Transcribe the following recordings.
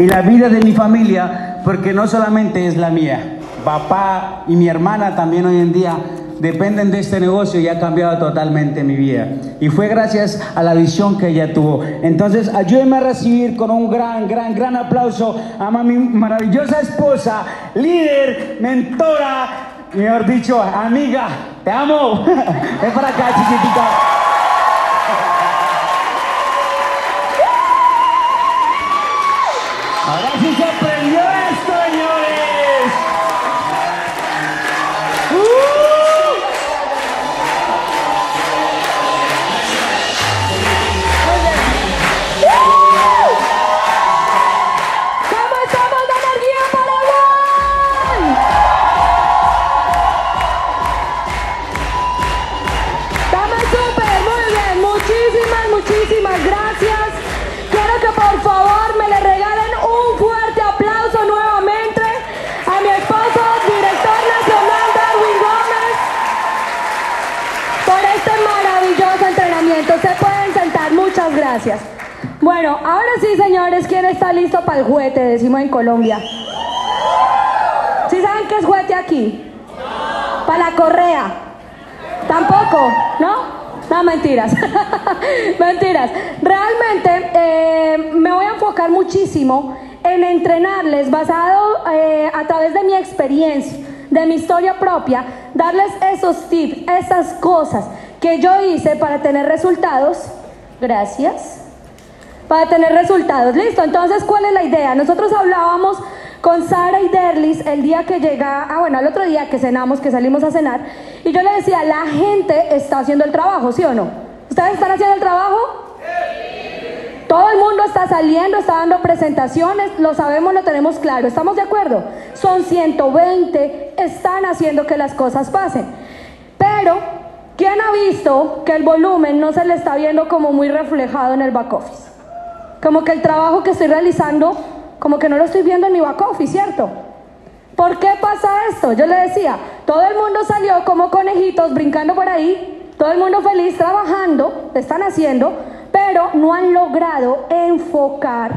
y la vida de mi familia, porque no solamente es la mía, papá y mi hermana también hoy en día dependen de este negocio y ha cambiado totalmente mi vida. Y fue gracias a la visión que ella tuvo. Entonces, ayúdenme a recibir con un gran, gran, gran aplauso a mi maravillosa esposa, líder, mentora, mejor dicho, amiga. Te amo. Ven para acá, chiquitita. Gracias. Bueno, ahora sí, señores, ¿quién está listo para el juguete? Decimos en Colombia. ¿Sí saben qué es juguete aquí? Para la correa. Tampoco, ¿no? No, mentiras. mentiras. Realmente eh, me voy a enfocar muchísimo en entrenarles basado eh, a través de mi experiencia, de mi historia propia, darles esos tips, esas cosas que yo hice para tener resultados. Gracias para tener resultados. Listo, entonces, ¿cuál es la idea? Nosotros hablábamos con Sara y Derlis el día que llega, ah, bueno, el otro día que cenamos, que salimos a cenar, y yo le decía, la gente está haciendo el trabajo, ¿sí o no? ¿Ustedes están haciendo el trabajo? Todo el mundo está saliendo, está dando presentaciones, lo sabemos, lo tenemos claro, ¿estamos de acuerdo? Son 120, están haciendo que las cosas pasen. Pero, ¿quién ha visto que el volumen no se le está viendo como muy reflejado en el back office? Como que el trabajo que estoy realizando, como que no lo estoy viendo en mi back office, ¿cierto? ¿Por qué pasa esto? Yo le decía, todo el mundo salió como conejitos brincando por ahí, todo el mundo feliz trabajando, están haciendo, pero no han logrado enfocar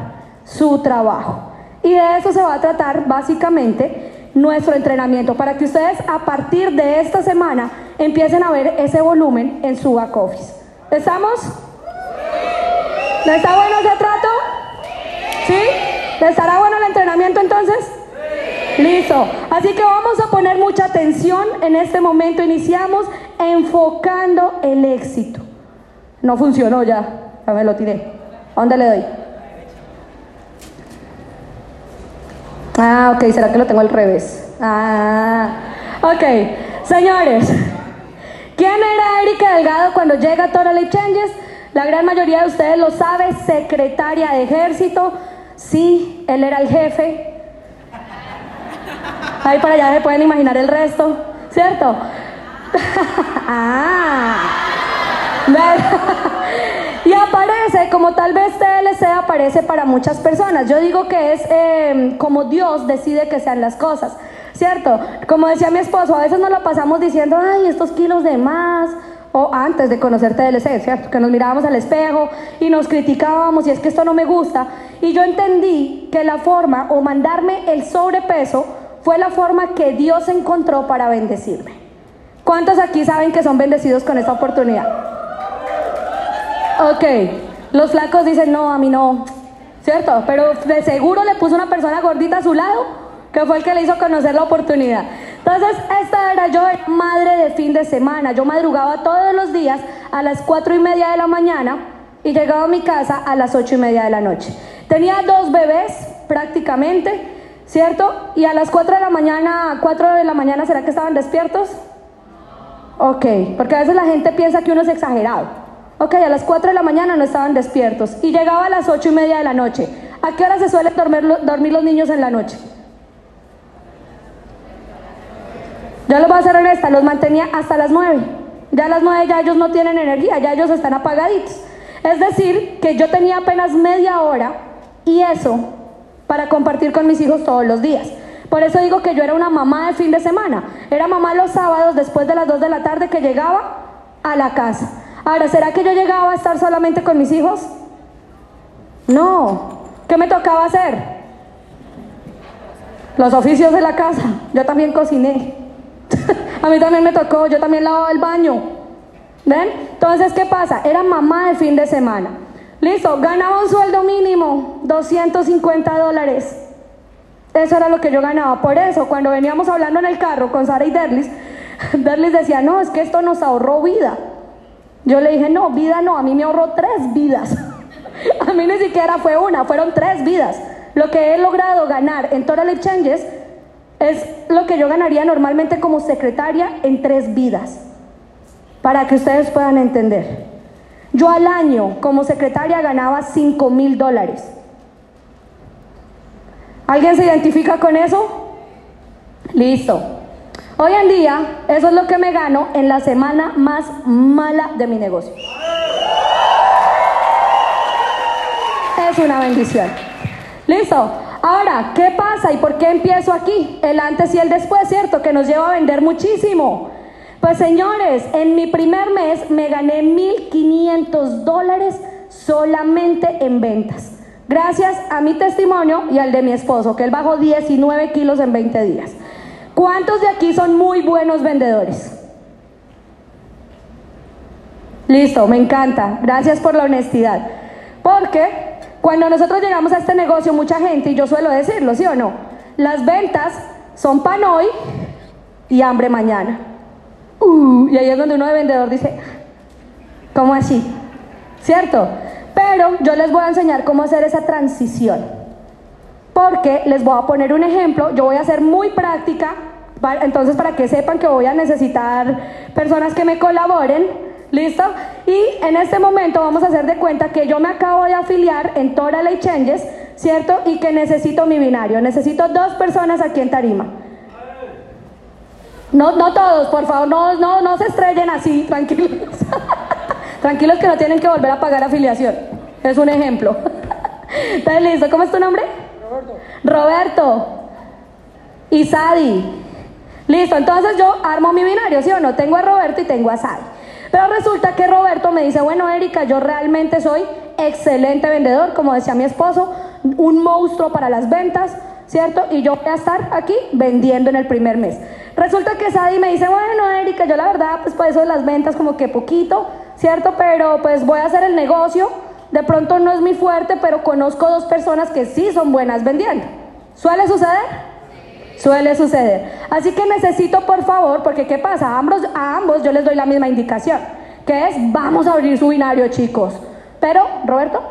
su trabajo. Y de eso se va a tratar básicamente nuestro entrenamiento, para que ustedes a partir de esta semana empiecen a ver ese volumen en su back office. ¿Estamos? ¿No está bueno ese trato? ¿Sí? ¿Le estará bueno el entrenamiento entonces? Listo. Así que vamos a poner mucha atención en este momento. Iniciamos enfocando el éxito. No funcionó ya. Ya me lo tiré. ¿A dónde le doy? Ah, ok. ¿Será que lo tengo al revés? Ah, ok. Señores, ¿quién era Erika Delgado cuando llega a Life Changes? La gran mayoría de ustedes lo sabe, secretaria de ejército. Sí, él era el jefe. Ahí para allá se pueden imaginar el resto, ¿cierto? ah. y aparece, como tal vez TLC aparece para muchas personas. Yo digo que es eh, como Dios decide que sean las cosas, ¿cierto? Como decía mi esposo, a veces nos lo pasamos diciendo, ay, estos kilos de más, o antes de conocer TLC, ¿cierto? Que nos mirábamos al espejo y nos criticábamos y es que esto no me gusta. Y yo entendí que la forma o mandarme el sobrepeso fue la forma que Dios encontró para bendecirme. ¿Cuántos aquí saben que son bendecidos con esta oportunidad? Ok, los flacos dicen, no, a mí no, ¿cierto? Pero de seguro le puso una persona gordita a su lado, que fue el que le hizo conocer la oportunidad. Entonces, esta era yo, madre de fin de semana. Yo madrugaba todos los días a las cuatro y media de la mañana y llegaba a mi casa a las ocho y media de la noche. Tenía dos bebés prácticamente, ¿cierto? Y a las cuatro de la mañana, cuatro de la mañana, ¿será que estaban despiertos? Ok, porque a veces la gente piensa que uno es exagerado. Ok, a las 4 de la mañana no estaban despiertos y llegaba a las ocho y media de la noche. ¿A qué hora se suelen dormir, dormir los niños en la noche? Yo les voy a ser honesta, los mantenía hasta las 9. Ya a las 9 ya ellos no tienen energía, ya ellos están apagaditos. Es decir, que yo tenía apenas media hora y eso para compartir con mis hijos todos los días. Por eso digo que yo era una mamá de fin de semana. Era mamá los sábados después de las 2 de la tarde que llegaba a la casa. Ahora, ¿será que yo llegaba a estar solamente con mis hijos? No. ¿Qué me tocaba hacer? Los oficios de la casa. Yo también cociné. a mí también me tocó, yo también lavaba el baño. ¿Ven? Entonces, ¿qué pasa? Era mamá de fin de semana. Listo, ganaba un sueldo mínimo, 250 dólares. Eso era lo que yo ganaba. Por eso, cuando veníamos hablando en el carro con Sara y Derlis, Derlis decía, no, es que esto nos ahorró vida. Yo le dije, no, vida no, a mí me ahorró tres vidas. a mí ni siquiera fue una, fueron tres vidas. Lo que he logrado ganar en Total Life Changes es lo que yo ganaría normalmente como secretaria en tres vidas. Para que ustedes puedan entender. Yo al año como secretaria ganaba 5 mil dólares. ¿Alguien se identifica con eso? Listo. Hoy en día, eso es lo que me gano en la semana más mala de mi negocio. Es una bendición. Listo. Ahora, ¿qué pasa y por qué empiezo aquí? El antes y el después, ¿cierto? Que nos lleva a vender muchísimo. Pues señores, en mi primer mes me gané 1.500 dólares solamente en ventas. Gracias a mi testimonio y al de mi esposo, que él bajó 19 kilos en 20 días. ¿Cuántos de aquí son muy buenos vendedores? Listo, me encanta. Gracias por la honestidad. Porque cuando nosotros llegamos a este negocio, mucha gente, y yo suelo decirlo, ¿sí o no? Las ventas son pan hoy y hambre mañana. Uh, y ahí es donde uno de vendedor dice, ¿cómo así? ¿Cierto? Pero yo les voy a enseñar cómo hacer esa transición. Porque les voy a poner un ejemplo, yo voy a ser muy práctica, entonces para que sepan que voy a necesitar personas que me colaboren ¿Listo? Y en este momento vamos a hacer de cuenta que yo me acabo de afiliar en Total Ley Changes, ¿cierto? Y que necesito mi binario. Necesito dos personas aquí en Tarima. No, no todos, por favor, no, no, no se estrellen así, tranquilos. tranquilos que no tienen que volver a pagar afiliación. Es un ejemplo. ¿Estás listo? ¿Cómo es tu nombre? Roberto. Roberto. Y Sadi. Listo, entonces yo armo mi binario, ¿sí o no? Tengo a Roberto y tengo a Sadi. Pero resulta que Roberto me dice, bueno, Erika, yo realmente soy excelente vendedor, como decía mi esposo, un monstruo para las ventas, ¿cierto? Y yo voy a estar aquí vendiendo en el primer mes. Resulta que Sadie me dice, bueno, Erika, yo la verdad, pues por eso de las ventas como que poquito, ¿cierto? Pero pues voy a hacer el negocio. De pronto no es mi fuerte, pero conozco dos personas que sí son buenas vendiendo. ¿Suele suceder? Suele suceder. Así que necesito, por favor, porque ¿qué pasa? A ambos, a ambos yo les doy la misma indicación, que es, vamos a abrir su binario, chicos. Pero, Roberto,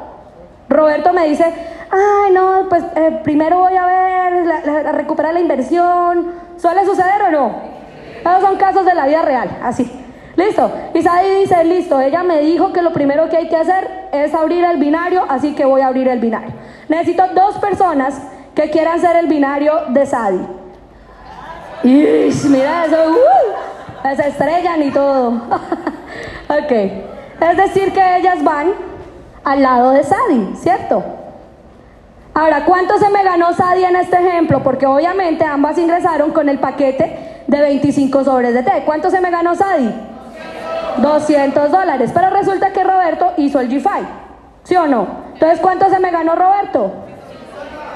Roberto me dice, ay, no, pues eh, primero voy a ver, a recuperar la inversión. ¿Suele suceder o no? Esos son casos de la vida real, así. Listo. Y Sadie dice, listo, ella me dijo que lo primero que hay que hacer es abrir el binario, así que voy a abrir el binario. Necesito dos personas que quieran ser el binario de Sadie. Y mira eso, uh, se estrellan y todo. ok, es decir que ellas van al lado de Sadi, ¿cierto? Ahora, ¿cuánto se me ganó Sadi en este ejemplo? Porque obviamente ambas ingresaron con el paquete de 25 sobres de té. ¿Cuánto se me ganó Sadi? 200 dólares. Pero resulta que Roberto hizo el G5, ¿sí o no? Entonces, ¿cuánto se me ganó Roberto?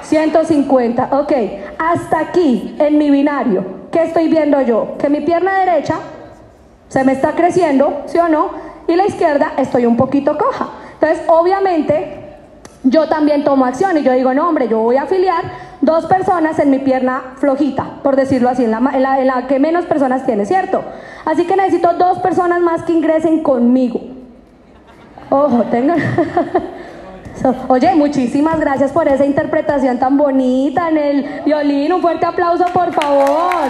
150, ok. Hasta aquí, en mi binario, ¿qué estoy viendo yo? Que mi pierna derecha se me está creciendo, ¿sí o no? Y la izquierda estoy un poquito coja. Entonces, obviamente, yo también tomo acción y yo digo, no, hombre, yo voy a afiliar dos personas en mi pierna flojita, por decirlo así, en la, que menos personas tiene, ¿cierto? Así que necesito dos personas más que ingresen conmigo. Ojo, tengan... Oye, muchísimas gracias por esa interpretación tan bonita en el violín. Un fuerte aplauso, por favor.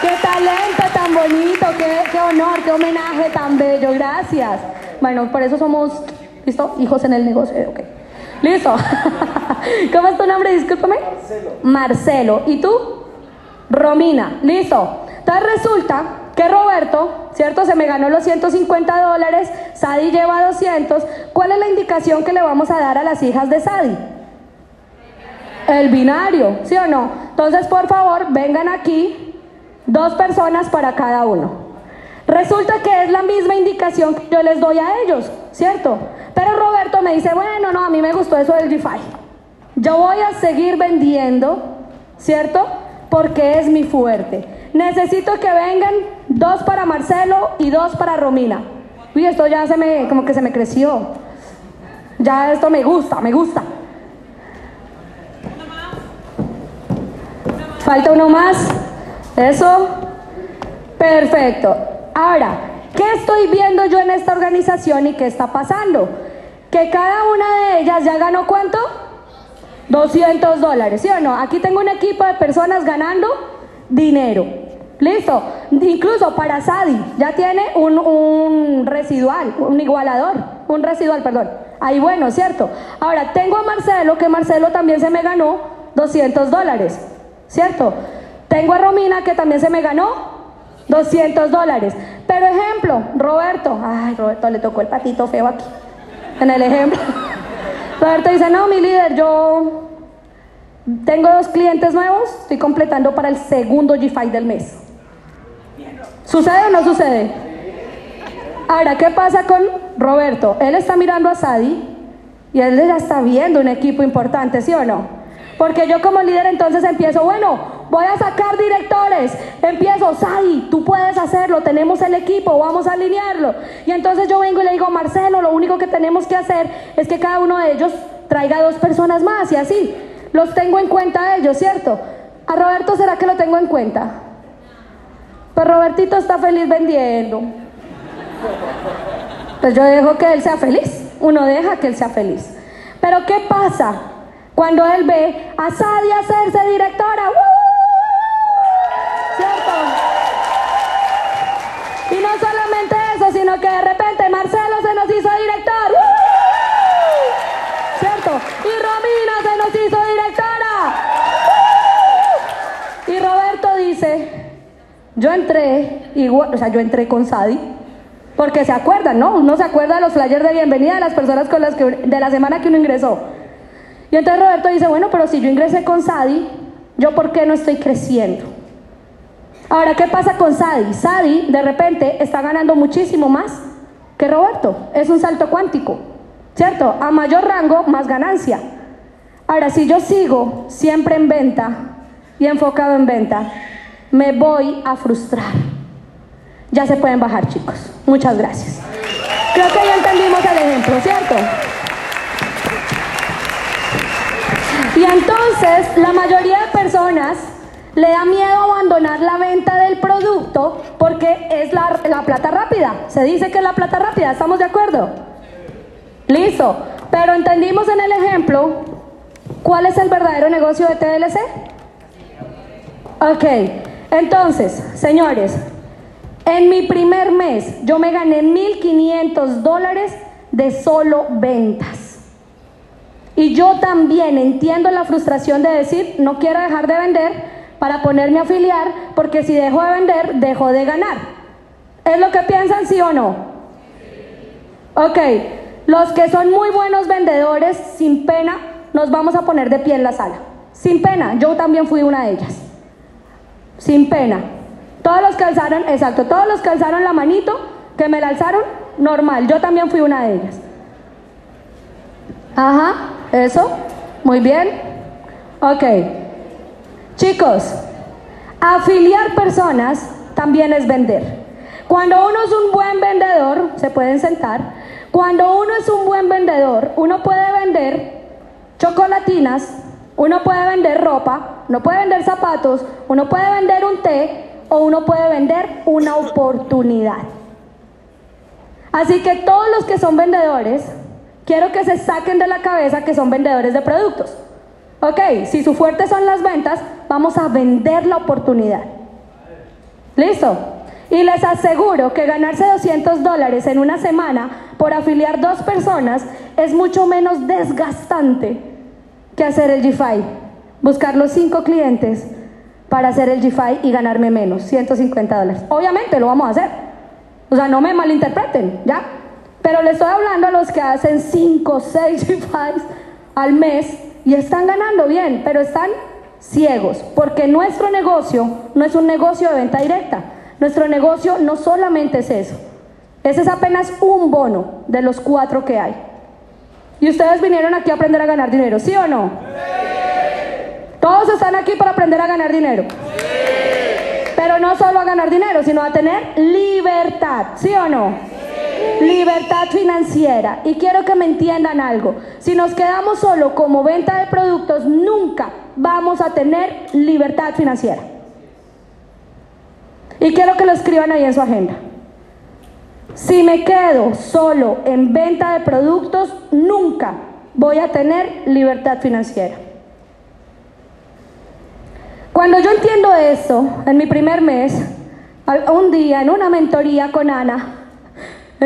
Qué talento tan bonito, qué, honor, qué homenaje tan bello. Gracias. Bueno, por eso somos, ¿listo? Hijos en el negocio. Ok. Listo. ¿Cómo es tu nombre? Discúlpame. Marcelo. Marcelo. ¿Y tú? Romina. Listo. Entonces resulta que Roberto, ¿cierto? Se me ganó los 150 dólares, Sadi lleva 200. ¿Cuál es la indicación que le vamos a dar a las hijas de Sadi? El binario, ¿sí o no? Entonces, por favor, vengan aquí, dos personas para cada uno. Resulta que es la misma indicación que yo les doy a ellos, ¿cierto? Pero Roberto me dice, bueno, no, a mí me gustó eso del g Yo voy a seguir vendiendo ¿cierto? Porque es mi fuerte. Necesito que vengan dos para Marcelo y dos para Romina. Uy, esto ya se me, como que se me creció. Ya esto me gusta, me gusta. Falta uno más. Eso. Perfecto. Ahora, ¿qué estoy viendo yo en esta organización y qué está pasando? Que cada una de ellas ya ganó cuánto? 200 dólares, ¿sí o no? Aquí tengo un equipo de personas ganando dinero. Listo. Incluso para Sadi ya tiene un, un residual, un igualador, un residual, perdón. Ahí bueno, ¿cierto? Ahora tengo a Marcelo, que Marcelo también se me ganó 200 dólares, ¿cierto? Tengo a Romina, que también se me ganó 200 dólares. Pero ejemplo, Roberto, ay, Roberto le tocó el patito feo aquí, en el ejemplo. Roberto dice, no, mi líder, yo tengo dos clientes nuevos, estoy completando para el segundo G5 del mes. ¿Sucede o no sucede? Ahora, ¿qué pasa con Roberto? Él está mirando a Sadi y él ya está viendo un equipo importante, ¿sí o no? Porque yo como líder entonces empiezo, bueno, voy a sacar directores, empiezo, Sadi, tú puedes hacerlo, tenemos el equipo, vamos a alinearlo. Y entonces yo vengo y le digo, Marcelo, lo único que tenemos que hacer es que cada uno de ellos traiga dos personas más y así. Los tengo en cuenta a ellos, ¿cierto? A Roberto, ¿será que lo tengo en cuenta? Pues Robertito está feliz vendiendo. Pues yo dejo que él sea feliz. Uno deja que él sea feliz. Pero ¿qué pasa cuando él ve a Sadi hacerse directora? ¿Cierto? Y no solamente eso, sino que de repente Marcelo se nos hizo director. ¿Cierto? Y Romina se nos hizo directora. Y Roberto dice, yo entré, igual, o sea, yo entré con Sadi, porque se acuerdan, ¿no? Uno se acuerda de los flyers de bienvenida de las personas con las que, de la semana que uno ingresó. Y entonces Roberto dice, bueno, pero si yo ingresé con Sadi, ¿yo por qué no estoy creciendo? Ahora, ¿qué pasa con Sadi? Sadi de repente está ganando muchísimo más que Roberto. Es un salto cuántico, ¿cierto? A mayor rango, más ganancia. Ahora, si yo sigo siempre en venta y enfocado en venta, me voy a frustrar. Ya se pueden bajar, chicos. Muchas gracias. Creo que ya entendimos el ejemplo, ¿cierto? Y entonces la mayoría de personas le da miedo abandonar la venta del producto porque es la, la, plata rápida. Se dice que es la plata rápida, ¿estamos de acuerdo? Listo. Pero entendimos en el ejemplo cuál es el verdadero negocio de TLC. Ok, entonces, señores, en mi primer mes yo me gané 1.500 dólares de solo ventas. Y yo también entiendo la frustración de decir, no quiero dejar de vender para ponerme a afiliar, porque si dejo de vender, dejo de ganar. ¿Es lo que piensan, sí o no? Ok, los que son muy buenos vendedores, sin pena, nos vamos a poner de pie en la sala. Sin pena, yo también fui una de ellas. Sin pena. Todos los que alzaron, exacto, todos los que alzaron la manito, que me la alzaron, normal, yo también fui una de ellas. Ajá, eso, muy bien. Ok. Chicos, afiliar personas también es vender. Cuando uno es un buen vendedor, se pueden sentar, cuando uno es un buen vendedor, uno puede vender chocolatinas, uno puede vender ropa, uno puede vender zapatos, uno puede vender un té o uno puede vender una oportunidad. Así que todos los que son vendedores, quiero que se saquen de la cabeza que son vendedores de productos. Ok, si su fuerte son las ventas, vamos a vender la oportunidad. ¿Listo? Y les aseguro que ganarse 200 dólares en una semana por afiliar dos personas es mucho menos desgastante que hacer el G5. Buscar los cinco clientes para hacer el G5 y ganarme menos, 150 dólares. Obviamente lo vamos a hacer. O sea, no me malinterpreten, ¿ya? Pero le estoy hablando a los que hacen 5, 6 G5s al mes y están ganando bien, pero están ciegos, porque nuestro negocio no es un negocio de venta directa. Nuestro negocio no solamente es eso. Ese es apenas un bono de los cuatro que hay. Y ustedes vinieron aquí a aprender a ganar dinero, ¿sí o no? ¿Todos están aquí para aprender a ganar dinero. Pero no solo a ganar dinero, sino a tener libertad, ¿sí o no? Libertad financiera. Y quiero que me entiendan algo. Si nos quedamos solo como venta de productos, nunca vamos a tener libertad financiera. Y quiero que lo escriban ahí en su agenda. Si me quedo solo en venta de productos, nunca voy a tener libertad financiera. Cuando yo entiendo esto, en mi primer mes, un día en una mentoría con Ana,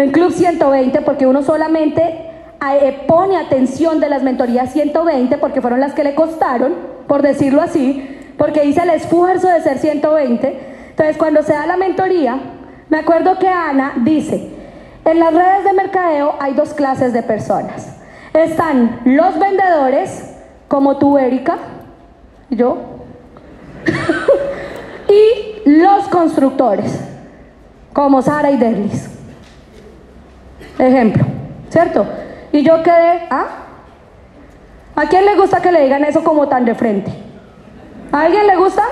en Club 120, porque uno solamente eh, pone atención de las mentorías 120, porque fueron las que le costaron, por decirlo así, porque hice el esfuerzo de ser 120. Entonces, cuando se da la mentoría, me acuerdo que Ana dice, en las redes de mercadeo hay dos clases de personas. Están los vendedores, como tú, Erika, y yo, y los constructores, como Sara y Derlis. Ejemplo, ¿cierto? Y yo quedé, ¿ah? ¿A quién le gusta que le digan eso como tan de frente? ¿A alguien le gusta?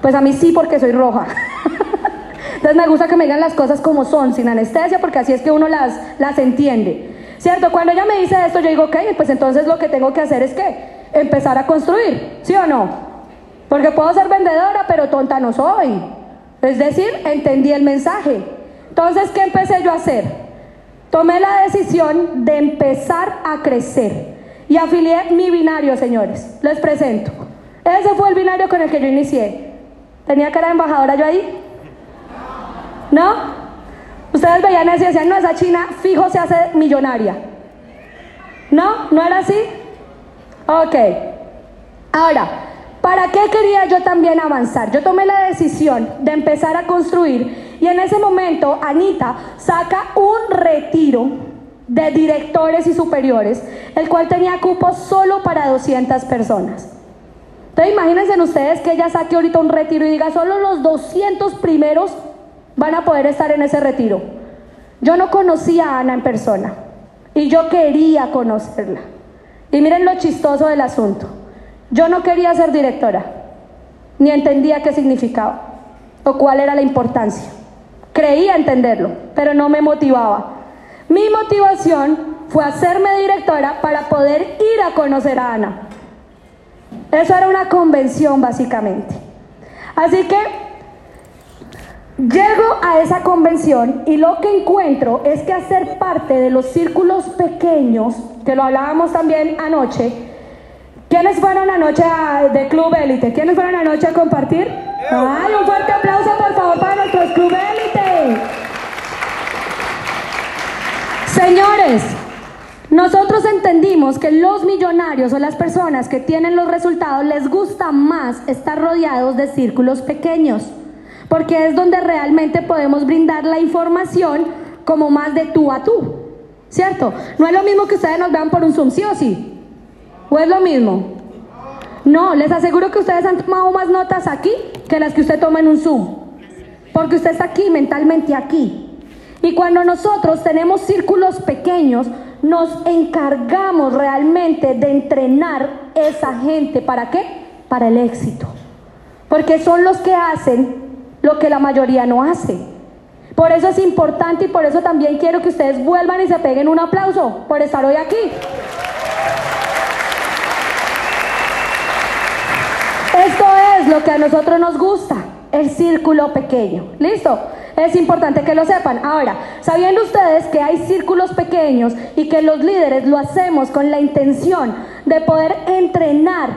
Pues a mí sí, porque soy roja. Entonces me gusta que me digan las cosas como son, sin anestesia, porque así es que uno las, las entiende. ¿Cierto? Cuando ella me dice esto, yo digo, ok, pues entonces lo que tengo que hacer es que empezar a construir, ¿sí o no? Porque puedo ser vendedora, pero tonta no soy. Es decir, entendí el mensaje. Entonces, ¿qué empecé yo a hacer? Tomé la decisión de empezar a crecer y afilié mi binario, señores. Les presento. Ese fue el binario con el que yo inicié. ¿Tenía cara de embajadora yo ahí? ¿No? Ustedes veían eso y decían, no, esa china fijo se hace millonaria. ¿No? ¿No era así? Ok. Ahora, ¿Para qué quería yo también avanzar? Yo tomé la decisión de empezar a construir y en ese momento Anita saca un retiro de directores y superiores, el cual tenía cupo solo para 200 personas. Entonces imagínense ustedes que ella saque ahorita un retiro y diga, solo los 200 primeros van a poder estar en ese retiro. Yo no conocía a Ana en persona y yo quería conocerla. Y miren lo chistoso del asunto. Yo no quería ser directora, ni entendía qué significaba o cuál era la importancia. Creía entenderlo, pero no me motivaba. Mi motivación fue hacerme directora para poder ir a conocer a Ana. Eso era una convención básicamente. Así que llego a esa convención y lo que encuentro es que hacer parte de los círculos pequeños, que lo hablábamos también anoche, ¿Quiénes fueron anoche de Club Élite? ¿Quiénes fueron anoche a compartir? ¡Ay, un fuerte aplauso por favor para nuestros Club Élite! Señores, nosotros entendimos que los millonarios o las personas que tienen los resultados les gusta más estar rodeados de círculos pequeños, porque es donde realmente podemos brindar la información como más de tú a tú, ¿cierto? No es lo mismo que ustedes nos vean por un Zoom, ¿sí o sí? ¿O es lo mismo? No, les aseguro que ustedes han tomado más notas aquí que las que usted toma en un Zoom. Porque usted está aquí, mentalmente aquí. Y cuando nosotros tenemos círculos pequeños, nos encargamos realmente de entrenar esa gente. ¿Para qué? Para el éxito. Porque son los que hacen lo que la mayoría no hace. Por eso es importante y por eso también quiero que ustedes vuelvan y se peguen un aplauso por estar hoy aquí. Esto es lo que a nosotros nos gusta, el círculo pequeño. ¿Listo? Es importante que lo sepan. Ahora, sabiendo ustedes que hay círculos pequeños y que los líderes lo hacemos con la intención de poder entrenar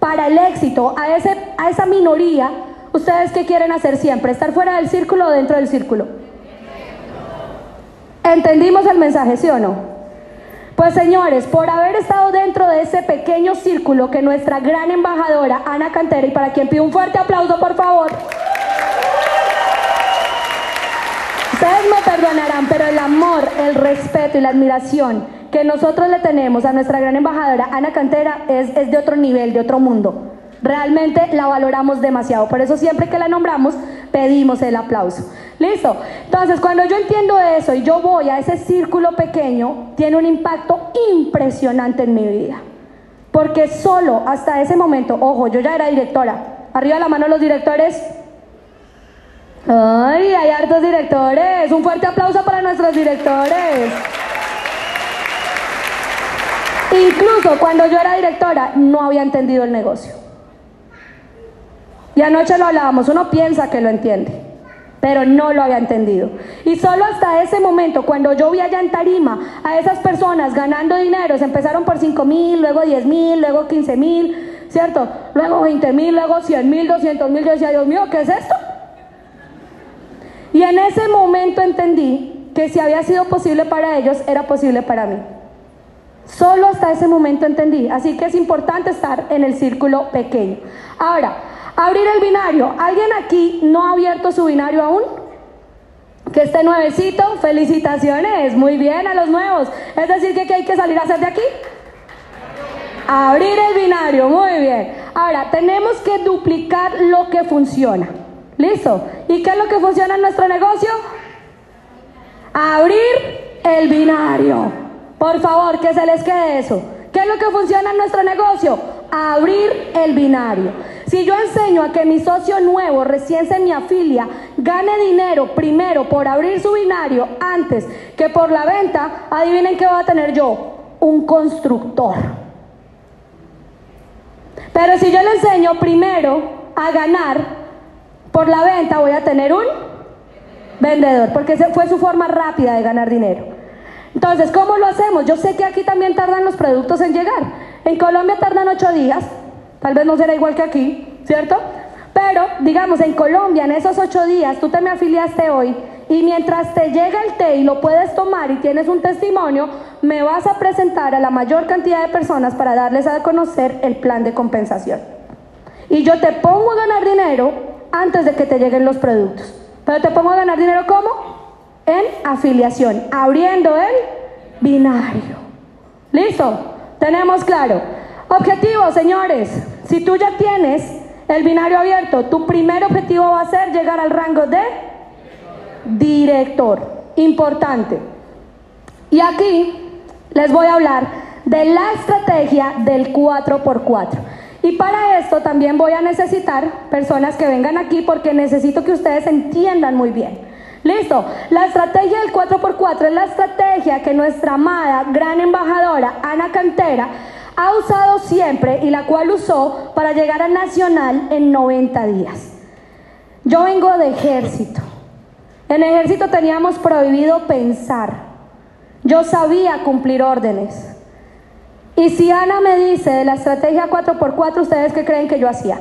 para el éxito a, ese, a esa minoría, ¿ustedes qué quieren hacer siempre? ¿Estar fuera del círculo o dentro del círculo? ¿Entendimos el mensaje, sí o no? Pues señores, por haber estado dentro de ese pequeño círculo que nuestra gran embajadora Ana Cantera, y para quien pido un fuerte aplauso por favor, ustedes me perdonarán, pero el amor, el respeto y la admiración que nosotros le tenemos a nuestra gran embajadora Ana Cantera es, es de otro nivel, de otro mundo. Realmente la valoramos demasiado. Por eso siempre que la nombramos pedimos el aplauso. ¿Listo? Entonces, cuando yo entiendo eso y yo voy a ese círculo pequeño, tiene un impacto impresionante en mi vida. Porque solo hasta ese momento, ojo, yo ya era directora. Arriba la mano los directores. Ay, hay hartos directores. Un fuerte aplauso para nuestros directores. Incluso cuando yo era directora no había entendido el negocio. Y anoche lo hablábamos, uno piensa que lo entiende, pero no lo había entendido. Y solo hasta ese momento, cuando yo vi allá en Tarima a esas personas ganando dinero, se empezaron por 5 mil, luego 10 mil, luego 15 mil, ¿cierto? Luego 20 mil, luego 100 mil, 200 mil, yo decía, Dios mío, ¿qué es esto? Y en ese momento entendí que si había sido posible para ellos, era posible para mí. Solo hasta ese momento entendí. Así que es importante estar en el círculo pequeño. Ahora, abrir el binario. ¿Alguien aquí no ha abierto su binario aún? Que esté nuevecito, felicitaciones, muy bien a los nuevos. Es decir, que ¿qué hay que salir a hacer de aquí? Abrir el binario, muy bien. Ahora, tenemos que duplicar lo que funciona. ¿Listo? ¿Y qué es lo que funciona en nuestro negocio? Abrir el binario. Por favor, que se les quede eso. ¿Qué es lo que funciona en nuestro negocio? Abrir el binario. Si yo enseño a que mi socio nuevo, recién se me afilia, gane dinero primero por abrir su binario antes que por la venta, adivinen qué voy a tener yo. Un constructor. Pero si yo le enseño primero a ganar por la venta, voy a tener un vendedor, porque esa fue su forma rápida de ganar dinero. Entonces, ¿cómo lo hacemos? Yo sé que aquí también tardan los productos en llegar. En Colombia tardan ocho días, tal vez no será igual que aquí, ¿cierto? Pero, digamos, en Colombia, en esos ocho días, tú te me afiliaste hoy y mientras te llega el té y lo puedes tomar y tienes un testimonio, me vas a presentar a la mayor cantidad de personas para darles a conocer el plan de compensación. Y yo te pongo a ganar dinero antes de que te lleguen los productos. Pero te pongo a ganar dinero ¿cómo? en afiliación, abriendo el binario. ¿Listo? Tenemos claro. Objetivo, señores. Si tú ya tienes el binario abierto, tu primer objetivo va a ser llegar al rango de director. Importante. Y aquí les voy a hablar de la estrategia del 4x4. Y para esto también voy a necesitar personas que vengan aquí porque necesito que ustedes entiendan muy bien. Listo. La estrategia del 4x4 es la estrategia que nuestra amada gran embajadora Ana Cantera ha usado siempre y la cual usó para llegar al Nacional en 90 días. Yo vengo de ejército. En ejército teníamos prohibido pensar. Yo sabía cumplir órdenes. Y si Ana me dice de la estrategia 4x4, ¿ustedes qué creen que yo hacía?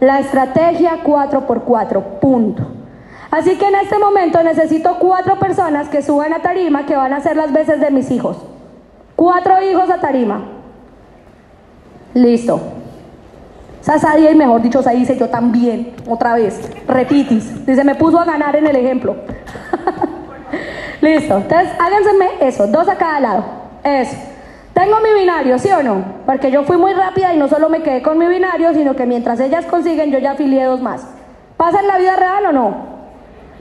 La estrategia 4x4, punto. Así que en este momento necesito cuatro personas que suban a tarima que van a ser las veces de mis hijos. Cuatro hijos a tarima. Listo. y mejor dicho, ahí dice yo también, otra vez, repitis. Dice, me puso a ganar en el ejemplo. Listo. Entonces, háganseme eso, dos a cada lado. Eso. Tengo mi binario, ¿sí o no? Porque yo fui muy rápida y no solo me quedé con mi binario, sino que mientras ellas consiguen, yo ya afilié dos más. ¿Pasa en la vida real o no?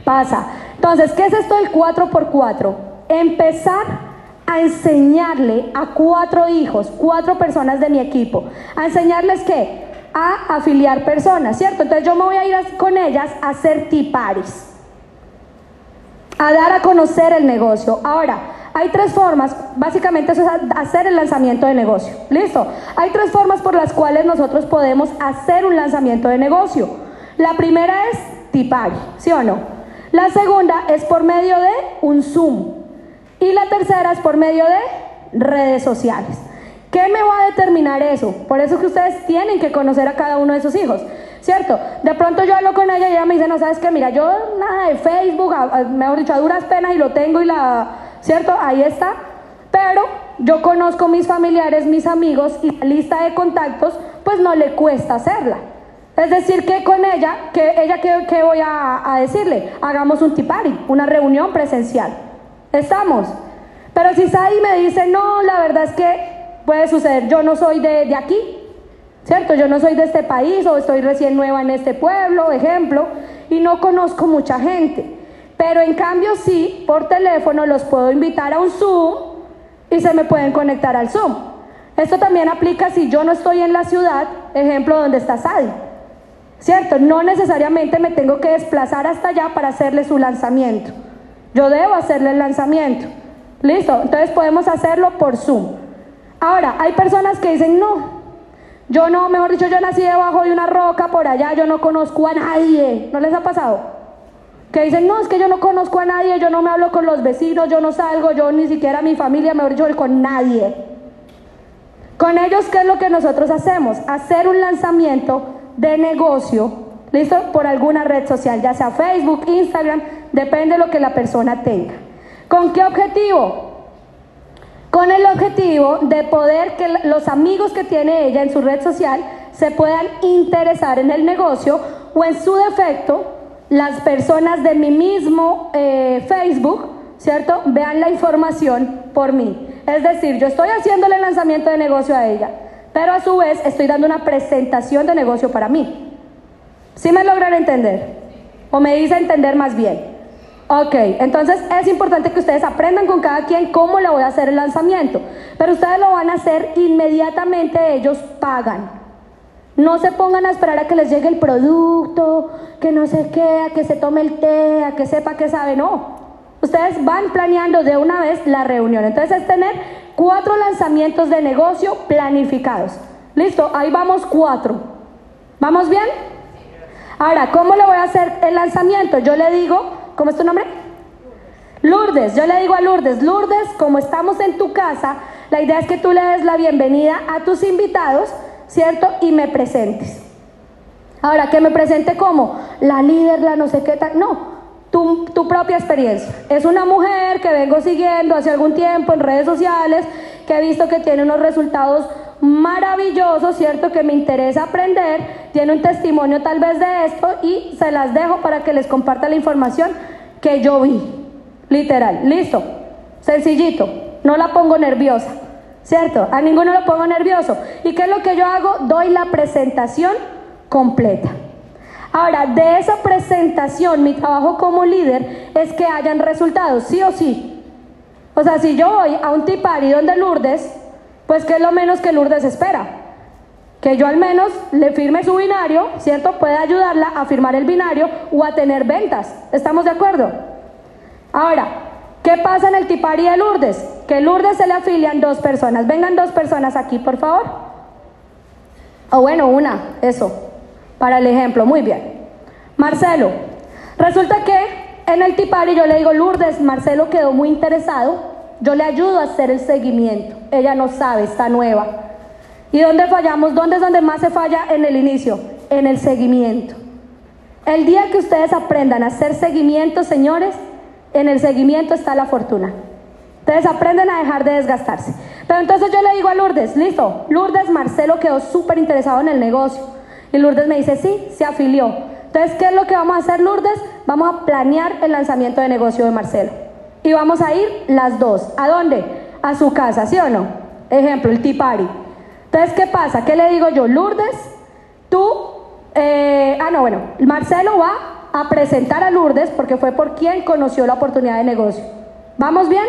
pasa. Entonces, ¿qué es esto del 4x4? Empezar a enseñarle a cuatro hijos, cuatro personas de mi equipo, a enseñarles qué? A afiliar personas, ¿cierto? Entonces yo me voy a ir con ellas a hacer tiparis, a dar a conocer el negocio. Ahora, hay tres formas, básicamente eso es hacer el lanzamiento de negocio. ¿Listo? Hay tres formas por las cuales nosotros podemos hacer un lanzamiento de negocio. La primera es tipari, ¿sí o no? La segunda es por medio de un Zoom. Y la tercera es por medio de redes sociales. ¿Qué me va a determinar eso? Por eso que ustedes tienen que conocer a cada uno de sus hijos, ¿cierto? De pronto yo hablo con ella y ella me dice, no, ¿sabes qué? Mira, yo nada de Facebook, mejor dicho, a duras penas y lo tengo y la, ¿cierto? Ahí está. Pero yo conozco mis familiares, mis amigos y la lista de contactos, pues no le cuesta hacerla. Es decir, que con ella, que ella ¿qué, voy a, decirle? Hagamos un tipari, una reunión presencial. ¿Estamos? Pero si Sadie me dice, no, la verdad es que puede suceder, yo no soy de, de aquí, ¿cierto? Yo no soy de este país o estoy recién nueva en este pueblo, ejemplo, y no conozco mucha gente. Pero en cambio sí, por teléfono los puedo invitar a un Zoom y se me pueden conectar al Zoom. Esto también aplica si yo no estoy en la ciudad, ejemplo, donde está Sadi. ¿Cierto? No necesariamente me tengo que desplazar hasta allá para hacerle su lanzamiento. Yo debo hacerle el lanzamiento. ¿Listo? Entonces podemos hacerlo por Zoom. Ahora, hay personas que dicen, no, yo no, mejor dicho, yo nací debajo de una roca por allá, yo no conozco a nadie. ¿No les ha pasado? Que dicen, no, es que yo no conozco a nadie, yo no me hablo con los vecinos, yo no salgo, yo ni siquiera mi familia, mejor dicho, con nadie. Con ellos, ¿qué es lo que nosotros hacemos? Hacer un lanzamiento de negocio, ¿listo? Por alguna red social, ya sea Facebook, Instagram, depende de lo que la persona tenga. ¿Con qué objetivo? Con el objetivo de poder que los amigos que tiene ella en su red social se puedan interesar en el negocio o en su defecto, las personas de mi mismo eh, Facebook, ¿cierto? Vean la información por mí. Es decir, yo estoy haciéndole el lanzamiento de negocio a ella, pero a su vez estoy dando una presentación de negocio para mí. ¿Sí me logran entender? ¿O me dice entender más bien? Ok, entonces es importante que ustedes aprendan con cada quien cómo le voy a hacer el lanzamiento, pero ustedes lo van a hacer inmediatamente, ellos pagan. No se pongan a esperar a que les llegue el producto, que no sé qué, a que se tome el té, a que sepa que sabe, no. Ustedes van planeando de una vez la reunión. Entonces es tener cuatro lanzamientos de negocio planificados. Listo, ahí vamos cuatro. ¿Vamos bien? Ahora, ¿cómo le voy a hacer el lanzamiento? Yo le digo ¿Cómo es tu nombre? Lourdes, yo le digo a Lourdes, Lourdes, como estamos en tu casa, la idea es que tú le des la bienvenida a tus invitados, ¿cierto? Y me presentes. Ahora, que me presente como la líder, la no sé qué tal. No, tu, tu, propia experiencia. Es una mujer que vengo siguiendo hace algún tiempo en redes sociales, que he visto que tiene unos resultados maravillosos, ¿cierto? Que me interesa aprender, tiene un testimonio tal vez de esto y se las dejo para que les comparta la información que yo vi. Literal, listo, sencillito, no la pongo nerviosa, ¿cierto? A ninguno lo pongo nervioso. ¿Y qué es lo que yo hago? Doy la presentación completa. Ahora, de esa presentación, mi trabajo como líder es que hayan resultados, sí o sí. O sea, si yo voy a un tipari donde Lourdes, pues ¿qué es lo menos que Lourdes espera? Que yo al menos le firme su binario, ¿cierto? Puede ayudarla a firmar el binario o a tener ventas. ¿Estamos de acuerdo? Ahora, ¿qué pasa en el tipari de Lourdes? Que Lourdes se le afilian dos personas. Vengan dos personas aquí, por favor. O bueno, una, eso, para el ejemplo. Muy bien. Marcelo, resulta que en el tipari yo le digo, Lourdes, Marcelo quedó muy interesado yo le ayudo a hacer el seguimiento. Ella no sabe, está nueva. ¿Y dónde fallamos? ¿Dónde es donde más se falla? En el inicio, en el seguimiento. El día que ustedes aprendan a hacer seguimiento, señores, en el seguimiento está la fortuna. Ustedes aprenden a dejar de desgastarse. Pero entonces yo le digo a Lourdes, listo, Lourdes Marcelo quedó súper interesado en el negocio. Y Lourdes me dice, sí, se afilió. Entonces, ¿qué es lo que vamos a hacer, Lourdes? Vamos a planear el lanzamiento de negocio de Marcelo. Y vamos a ir las dos. ¿A dónde? A su casa, ¿sí o no? Ejemplo, el tipari. Entonces, ¿qué pasa? ¿Qué le digo yo? Lourdes, tú, eh, ah, no, bueno, Marcelo va a presentar a Lourdes porque fue por quien conoció la oportunidad de negocio. ¿Vamos bien?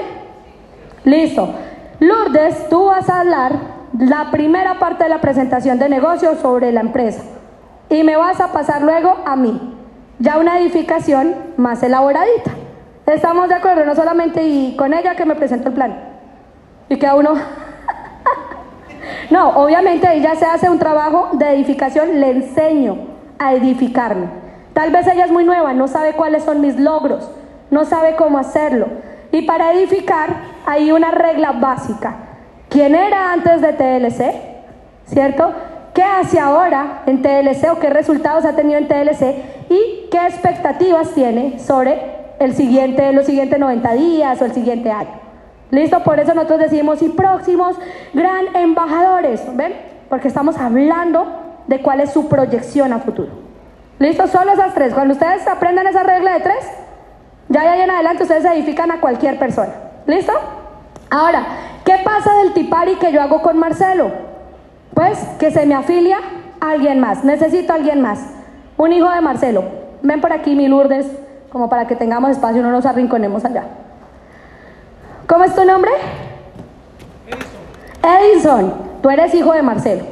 Listo. Lourdes, tú vas a hablar la primera parte de la presentación de negocio sobre la empresa y me vas a pasar luego a mí, ya una edificación más elaboradita. Estamos de acuerdo, no solamente y con ella que me presento el plan. Y que a uno... no, obviamente ya se hace un trabajo de edificación, le enseño a edificarme. Tal vez ella es muy nueva, no sabe cuáles son mis logros, no sabe cómo hacerlo. Y para edificar hay una regla básica. ¿Quién era antes de TLC? ¿Cierto? ¿Qué hace ahora en TLC o qué resultados ha tenido en TLC? ¿Y qué expectativas tiene sobre el siguiente, los siguientes 90 días o el siguiente año. ¿Listo? Por eso nosotros decimos, y próximos gran embajadores, ¿ven? Porque estamos hablando de cuál es su proyección a futuro. ¿Listo? Solo esas tres. Cuando ustedes aprendan esa regla de tres, ya de ahí en adelante ustedes edifican a cualquier persona. ¿Listo? Ahora, ¿qué pasa del tipari que yo hago con Marcelo? Pues que se me afilia a alguien más. Necesito a alguien más. Un hijo de Marcelo. Ven por aquí, mi Lourdes como para que tengamos espacio y no nos arrinconemos allá. ¿Cómo es tu nombre? Edison. Edison. Tú eres hijo de Marcelo.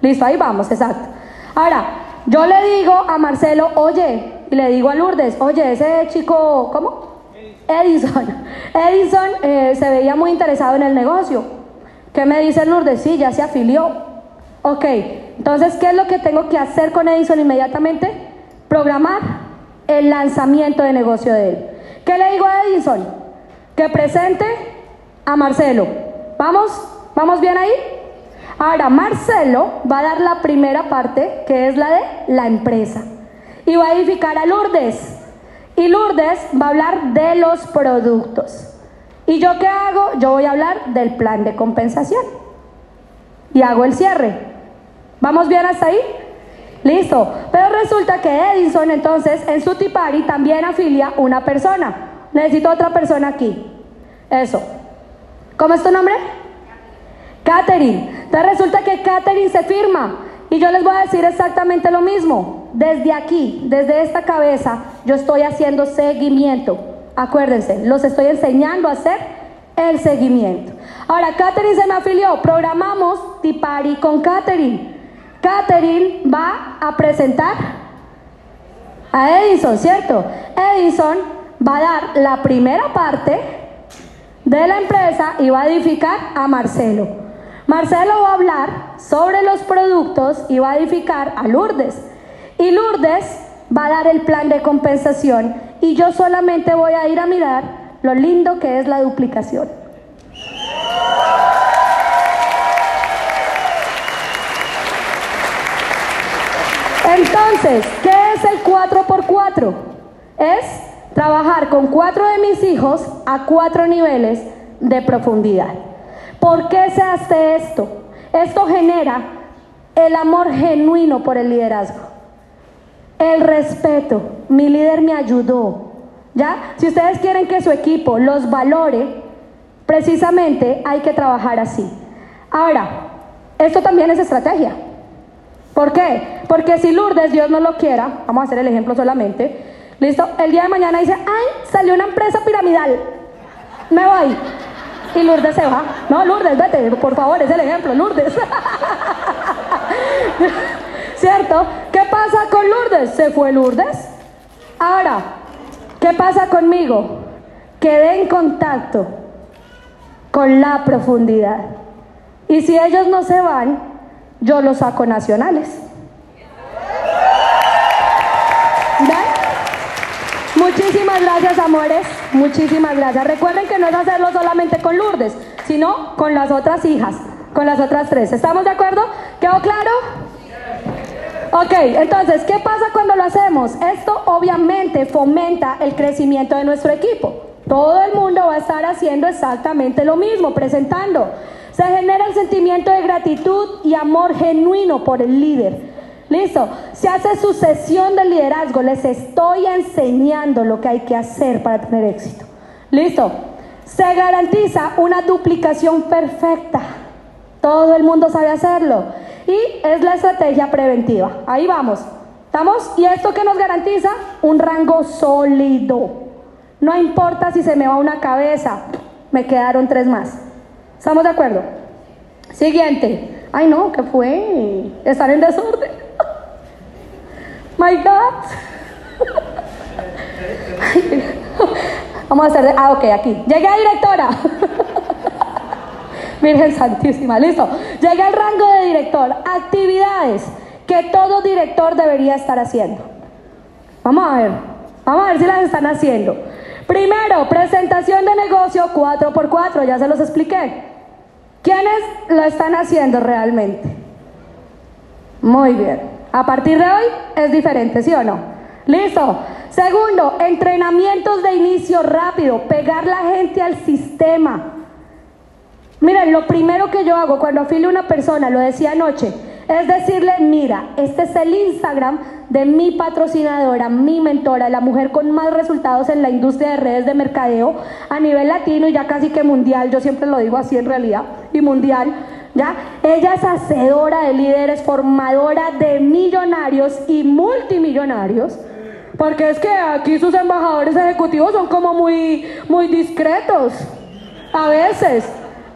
Listo, ahí vamos, exacto. Ahora, yo le digo a Marcelo, oye, y le digo a Lourdes, oye, ese chico, ¿cómo? Edison. Edison eh, se veía muy interesado en el negocio. ¿Qué me dice Lourdes? Sí, ya se afilió. Ok, entonces, ¿qué es lo que tengo que hacer con Edison inmediatamente? Programar el lanzamiento de negocio de él. ¿Qué le digo a Edison? Que presente a Marcelo. ¿Vamos? ¿Vamos bien ahí? Ahora, Marcelo va a dar la primera parte, que es la de la empresa. Y va a edificar a Lourdes. Y Lourdes va a hablar de los productos. ¿Y yo qué hago? Yo voy a hablar del plan de compensación. Y hago el cierre. ¿Vamos bien hasta ahí? Listo. Pero resulta que Edison entonces en su tipari también afilia una persona. Necesito otra persona aquí. Eso. ¿Cómo es tu nombre? Catherine. Entonces resulta que Catherine se firma. Y yo les voy a decir exactamente lo mismo. Desde aquí, desde esta cabeza, yo estoy haciendo seguimiento. Acuérdense, los estoy enseñando a hacer el seguimiento. Ahora, Catherine se me afilió. Programamos Tipari con Catherine. Catherine va a presentar a Edison, ¿cierto? Edison va a dar la primera parte de la empresa y va a edificar a Marcelo. Marcelo va a hablar sobre los productos y va a edificar a Lourdes. Y Lourdes va a dar el plan de compensación y yo solamente voy a ir a mirar lo lindo que es la duplicación. Entonces, ¿qué es el 4x4? Es trabajar con cuatro de mis hijos a cuatro niveles de profundidad. ¿Por qué se hace esto? Esto genera el amor genuino por el liderazgo, el respeto. Mi líder me ayudó. ¿Ya? Si ustedes quieren que su equipo los valore, precisamente hay que trabajar así. Ahora, esto también es estrategia. ¿Por qué? Porque si Lourdes, Dios no lo quiera, vamos a hacer el ejemplo solamente, listo, el día de mañana dice, ay, salió una empresa piramidal, me voy. Y Lourdes se va. No, Lourdes, vete, por favor, es el ejemplo, Lourdes. ¿Cierto? ¿Qué pasa con Lourdes? Se fue Lourdes. Ahora, ¿qué pasa conmigo? Quedé en contacto con la profundidad. Y si ellos no se van, yo los saco nacionales. Muchísimas gracias, amores. Muchísimas gracias. Recuerden que no es hacerlo solamente con Lourdes, sino con las otras hijas, con las otras tres. ¿Estamos de acuerdo? ¿Quedó claro? Ok, entonces, ¿qué pasa cuando lo hacemos? Esto obviamente fomenta el crecimiento de nuestro equipo. Todo el mundo va a estar haciendo exactamente lo mismo, presentando. Se genera el sentimiento de gratitud y amor genuino por el líder. Listo. Se hace sucesión del liderazgo. Les estoy enseñando lo que hay que hacer para tener éxito. Listo. Se garantiza una duplicación perfecta. Todo el mundo sabe hacerlo. Y es la estrategia preventiva. Ahí vamos. ¿Estamos? ¿Y esto qué nos garantiza? Un rango sólido. No importa si se me va una cabeza. Me quedaron tres más. ¿Estamos de acuerdo? Siguiente. Ay, no, ¿qué fue? Estar en desorden. My God. Vamos a hacer. Ah, ok, aquí. Llegué a directora. Virgen Santísima, listo. Llegué al rango de director. Actividades que todo director debería estar haciendo. Vamos a ver. Vamos a ver si las están haciendo. Primero, presentación de negocio 4x4, ya se los expliqué. ¿Quiénes lo están haciendo realmente? Muy bien. A partir de hoy es diferente, ¿sí o no? Listo. Segundo, entrenamientos de inicio rápido, pegar la gente al sistema. Miren, lo primero que yo hago cuando afilio a una persona, lo decía anoche, es decirle, mira, este es el Instagram de mi patrocinadora, mi mentora, la mujer con más resultados en la industria de redes de mercadeo a nivel latino y ya casi que mundial, yo siempre lo digo así en realidad, y mundial. ¿Ya? Ella es hacedora de líderes, formadora de millonarios y multimillonarios. Porque es que aquí sus embajadores ejecutivos son como muy, muy discretos. A veces,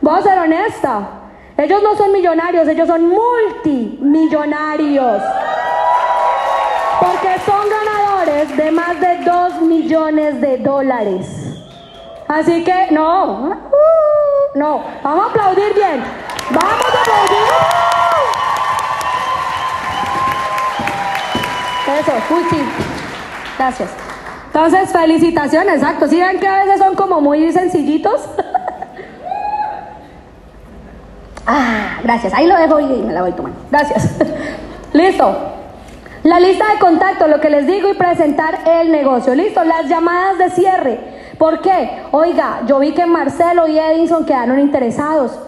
voy a ser honesta. Ellos no son millonarios, ellos son multimillonarios. Porque son ganadores de más de 2 millones de dólares. Así que, no, uh, no, vamos a aplaudir bien. Vamos a aplaudir. Eso, uy, sí. Gracias. Entonces, felicitaciones, exacto. ¿Sí ven que a veces son como muy sencillitos? ah, gracias. Ahí lo dejo y me la voy tomando. Gracias. Listo. La lista de contacto, lo que les digo y presentar el negocio. Listo, las llamadas de cierre. ¿Por qué? Oiga, yo vi que Marcelo y Edinson quedaron interesados.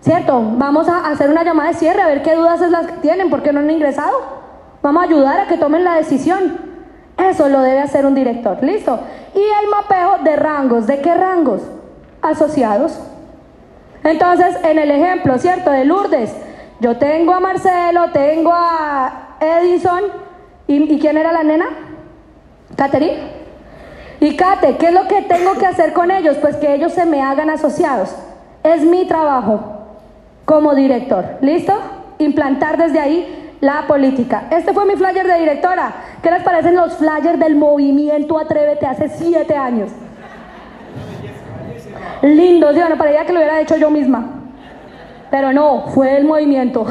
¿Cierto? Vamos a hacer una llamada de cierre a ver qué dudas es las que tienen, por qué no han ingresado. Vamos a ayudar a que tomen la decisión. Eso lo debe hacer un director. ¿Listo? Y el mapeo de rangos. ¿De qué rangos? Asociados. Entonces, en el ejemplo, ¿cierto? De Lourdes, yo tengo a Marcelo, tengo a Edison ¿Y, quién era la nena? Catherine. Y Kate, ¿qué es lo que tengo que hacer con ellos? Pues que ellos se me hagan asociados. Es mi trabajo como director. ¿Listo? Implantar desde ahí la política. Este fue mi flyer de directora. ¿Qué les parecen los flyers del movimiento Atrévete hace siete años? Lindo, ¿sí? Bueno, parecía que lo hubiera hecho yo misma. Pero no, fue el movimiento.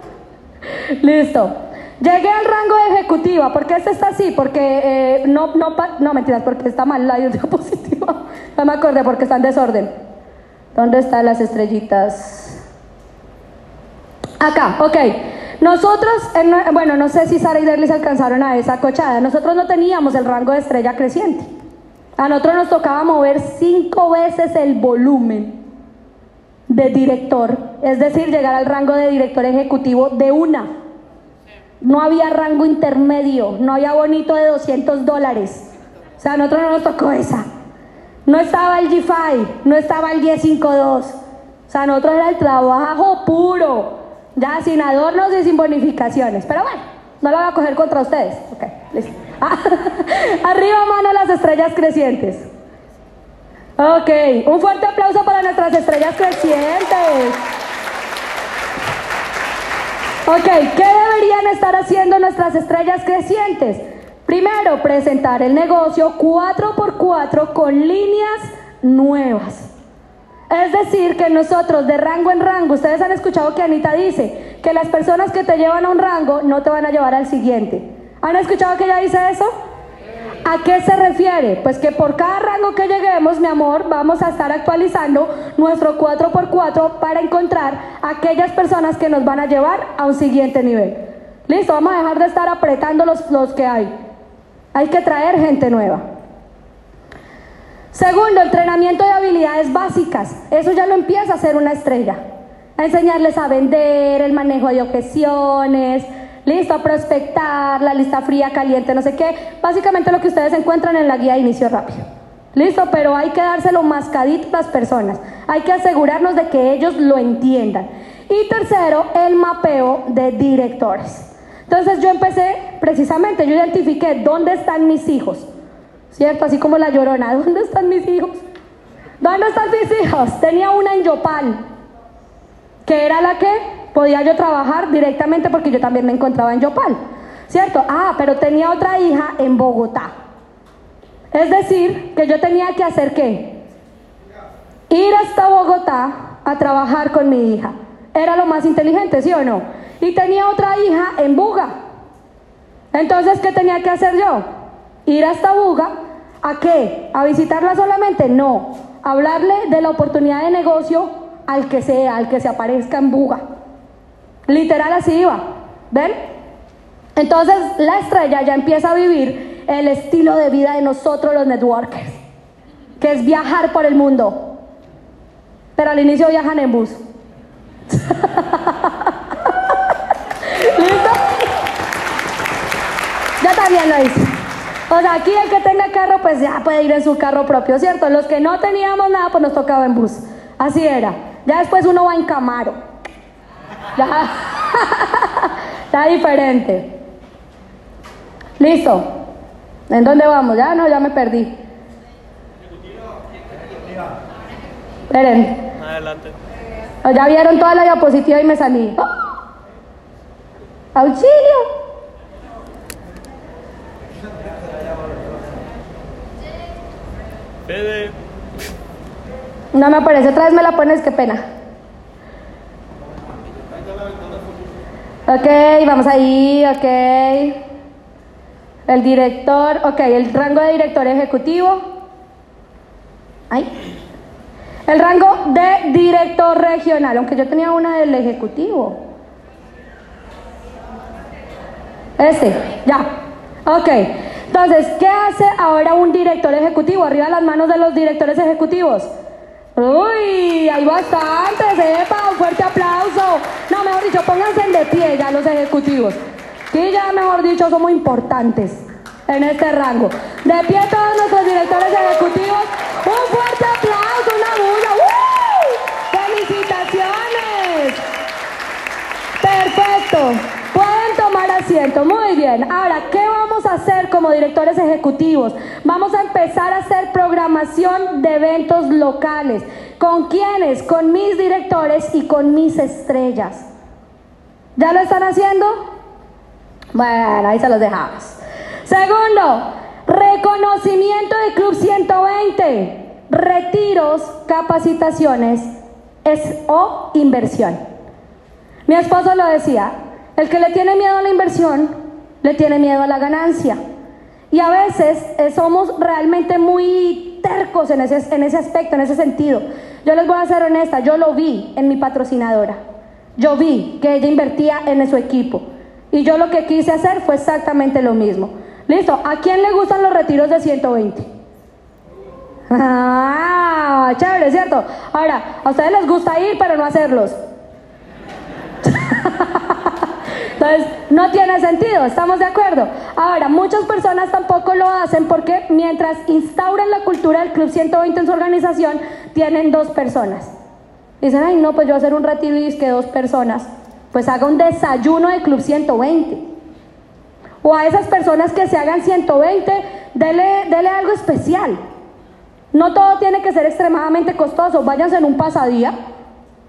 Listo. Llegué al rango de ejecutiva. ¿Por qué este está así? Porque eh, no, no, no, mentiras, porque está mal la diapositiva. No me acordé porque está en desorden. ¿Dónde están las estrellitas? Acá, ok. Nosotros, bueno, no sé si Sara y Derlis alcanzaron a esa cochada. Nosotros no teníamos el rango de estrella creciente. A nosotros nos tocaba mover cinco veces el volumen de director, es decir, llegar al rango de director ejecutivo de una. No había rango intermedio, no había bonito de 200 dólares. O sea, a nosotros no nos tocó esa. No estaba el G5, no estaba el 1052. O sea, a nosotros era el trabajo puro, ya sin adornos y sin bonificaciones. Pero bueno, no lo voy a coger contra ustedes. Ok, listo. Arriba mano las estrellas crecientes. Ok, un fuerte aplauso para nuestras estrellas crecientes. Ok, ¿qué deberían estar haciendo nuestras estrellas crecientes? Primero, presentar el negocio 4x4 con líneas nuevas. Es decir, que nosotros de rango en rango, ustedes han escuchado que Anita dice que las personas que te llevan a un rango no te van a llevar al siguiente. ¿Han escuchado que ella dice eso? ¿A qué se refiere? Pues que por cada rango que lleguemos, mi amor, vamos a estar actualizando nuestro 4x4 para encontrar aquellas personas que nos van a llevar a un siguiente nivel. Listo, vamos a dejar de estar apretando los, los que hay. Hay que traer gente nueva. Segundo, entrenamiento de habilidades básicas. Eso ya lo empieza a hacer una estrella. A enseñarles a vender, el manejo de objeciones, listo, prospectar, la lista fría, caliente, no sé qué. Básicamente lo que ustedes encuentran en la guía de inicio rápido. Listo, pero hay que dárselo mascadito a las personas. Hay que asegurarnos de que ellos lo entiendan. Y tercero, el mapeo de directores. Entonces yo empecé, precisamente, yo identifiqué dónde están mis hijos. ¿Cierto? Así como la llorona, ¿dónde están mis hijos? ¿Dónde están mis hijos? Tenía una en Yopal, que era la que podía yo trabajar directamente porque yo también me encontraba en Yopal, ¿cierto? Ah, pero tenía otra hija en Bogotá. Es decir, que yo tenía que hacer qué? Ir hasta Bogotá a trabajar con mi hija. Era lo más inteligente, ¿sí o no? Y tenía otra hija en Buga. Entonces, ¿qué tenía que hacer yo? Ir hasta Buga. ¿A qué? ¿A visitarla solamente? No. Hablarle de la oportunidad de negocio al que sea, al que se aparezca en Buga. Literal así iba. ¿Ven? Entonces la estrella ya empieza a vivir el estilo de vida de nosotros los networkers, que es viajar por el mundo. Pero al inicio viajan en bus. ¿Listo? Ya también lo hice. O sea, aquí el que tenga carro, pues ya puede ir en su carro propio, ¿cierto? Los que no teníamos nada, pues nos tocaba en bus. Así era. Ya después uno va en Camaro. Ya. Está diferente. Listo. ¿En dónde vamos? Ya no, ya me perdí. Esperen. Adelante. ya vieron toda la diapositiva y me salí. ¡Ah! ¡Auxilio! No me aparece, otra vez me la pones, qué pena. Ok, vamos ahí, ok. El director, ok, el rango de director ejecutivo. Ay. El rango de director regional, aunque yo tenía una del ejecutivo. Este, ya. Ok. Entonces, ¿qué hace ahora un director ejecutivo? Arriba las manos de los directores ejecutivos. Uy, hay bastantes, sepa, un fuerte aplauso. No, mejor dicho, pónganse de pie ya los ejecutivos. Que ya, mejor dicho, somos importantes en este rango. De pie todos nuestros directores ejecutivos. Un fuerte aplauso, una bulla. ¡Uh! ¡Felicitaciones! Perfecto. Asiento. Muy bien. Ahora, ¿qué vamos a hacer como directores ejecutivos? Vamos a empezar a hacer programación de eventos locales. ¿Con quiénes? Con mis directores y con mis estrellas. ¿Ya lo están haciendo? Bueno, ahí se los dejamos. Segundo, reconocimiento de Club 120. Retiros, capacitaciones es, o inversión. Mi esposo lo decía, el que le tiene miedo a la inversión, le tiene miedo a la ganancia. Y a veces eh, somos realmente muy tercos en ese, en ese aspecto, en ese sentido. Yo les voy a ser honesta, yo lo vi en mi patrocinadora. Yo vi que ella invertía en su equipo. Y yo lo que quise hacer fue exactamente lo mismo. Listo, ¿a quién le gustan los retiros de 120? Ah, chévere, ¿cierto? Ahora, a ustedes les gusta ir, pero no hacerlos. Entonces, no tiene sentido, ¿estamos de acuerdo? Ahora, muchas personas tampoco lo hacen porque mientras instauran la cultura del Club 120 en su organización, tienen dos personas. Dicen, ay, no, pues yo voy a hacer un retiro y es que dos personas. Pues haga un desayuno de Club 120. O a esas personas que se hagan 120, dele, dele algo especial. No todo tiene que ser extremadamente costoso. Váyanse en un pasadía.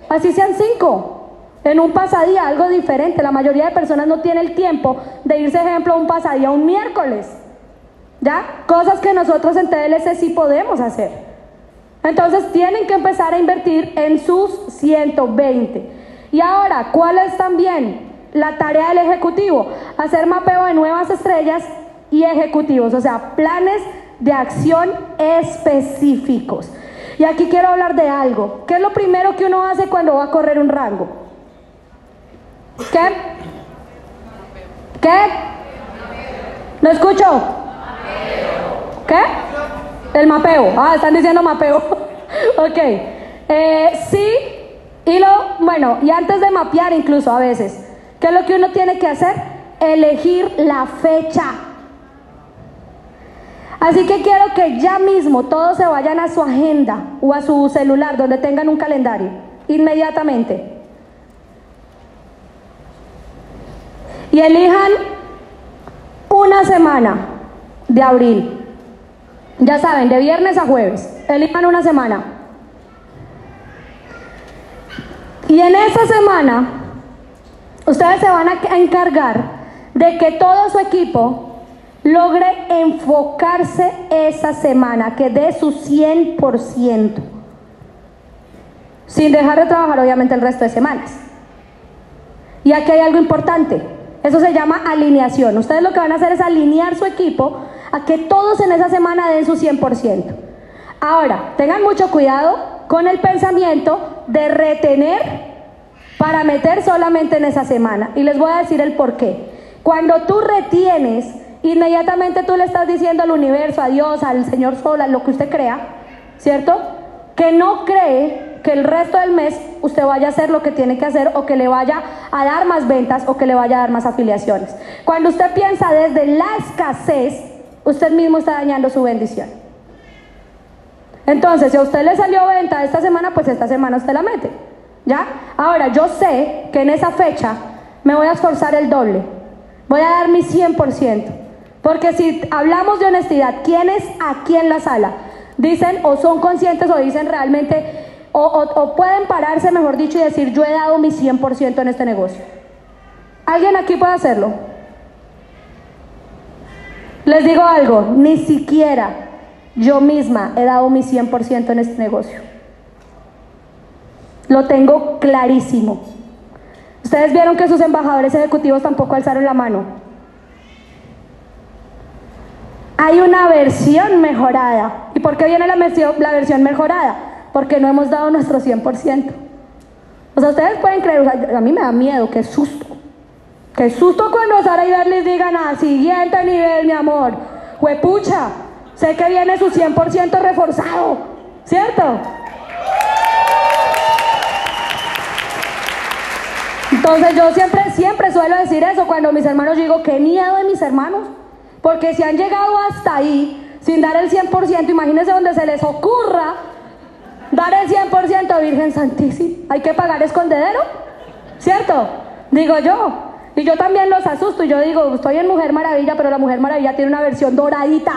Así sean cinco en un pasadía, algo diferente. La mayoría de personas no tiene el tiempo de irse, ejemplo, a un pasadía un miércoles. ¿Ya? Cosas que nosotros en TLC sí podemos hacer. Entonces tienen que empezar a invertir en sus 120. Y ahora, ¿cuál es también la tarea del ejecutivo? Hacer mapeo de nuevas estrellas y ejecutivos, o sea, planes de acción específicos. Y aquí quiero hablar de algo. ¿Qué es lo primero que uno hace cuando va a correr un rango? ¿Qué? ¿Qué? ¿No escucho? ¿Qué? El mapeo. Ah, están diciendo mapeo. ok. Eh, sí, y lo, bueno, y antes de mapear incluso a veces, ¿qué es lo que uno tiene que hacer? Elegir la fecha. Así que quiero que ya mismo todos se vayan a su agenda o a su celular donde tengan un calendario, inmediatamente. Y elijan una semana de abril. Ya saben, de viernes a jueves. Elijan una semana. Y en esa semana, ustedes se van a encargar de que todo su equipo logre enfocarse esa semana, que dé su 100%, sin dejar de trabajar obviamente el resto de semanas. Y aquí hay algo importante. Eso se llama alineación. Ustedes lo que van a hacer es alinear su equipo a que todos en esa semana den su 100%. Ahora, tengan mucho cuidado con el pensamiento de retener para meter solamente en esa semana. Y les voy a decir el por qué. Cuando tú retienes, inmediatamente tú le estás diciendo al universo, a Dios, al Señor Sol, a lo que usted crea, ¿cierto? Que no cree que el resto del mes usted vaya a hacer lo que tiene que hacer o que le vaya a dar más ventas o que le vaya a dar más afiliaciones. Cuando usted piensa desde la escasez, usted mismo está dañando su bendición. Entonces, si a usted le salió venta esta semana, pues esta semana usted la mete. ¿Ya? Ahora, yo sé que en esa fecha me voy a esforzar el doble. Voy a dar mi 100%. Porque si hablamos de honestidad, ¿quiénes aquí en la sala dicen o son conscientes o dicen realmente o, pueden pararse, mejor dicho, y decir, yo he dado mi 100% en este negocio. ¿Alguien aquí puede hacerlo? Les digo algo, ni siquiera yo misma he dado mi 100% en este negocio. Lo tengo clarísimo. Ustedes vieron que sus embajadores ejecutivos tampoco alzaron la mano. Hay una versión mejorada. ¿Y por qué viene la la versión mejorada? Porque no hemos dado nuestro 100%. O sea, ustedes pueden creer, a mí me da miedo, qué susto. Qué susto cuando Sara y les digan a siguiente nivel, mi amor. Huepucha, sé que viene su 100% reforzado, ¿cierto? Entonces yo siempre, siempre suelo decir eso cuando mis hermanos digo, qué miedo de mis hermanos, porque si han llegado hasta ahí sin dar el 100%, imagínense donde se les ocurra dar el 100% Virgen Santísima, hay que pagar escondedero, ¿cierto? Digo yo, y yo también los asusto y yo digo, estoy en Mujer Maravilla, pero la Mujer Maravilla tiene una versión doradita.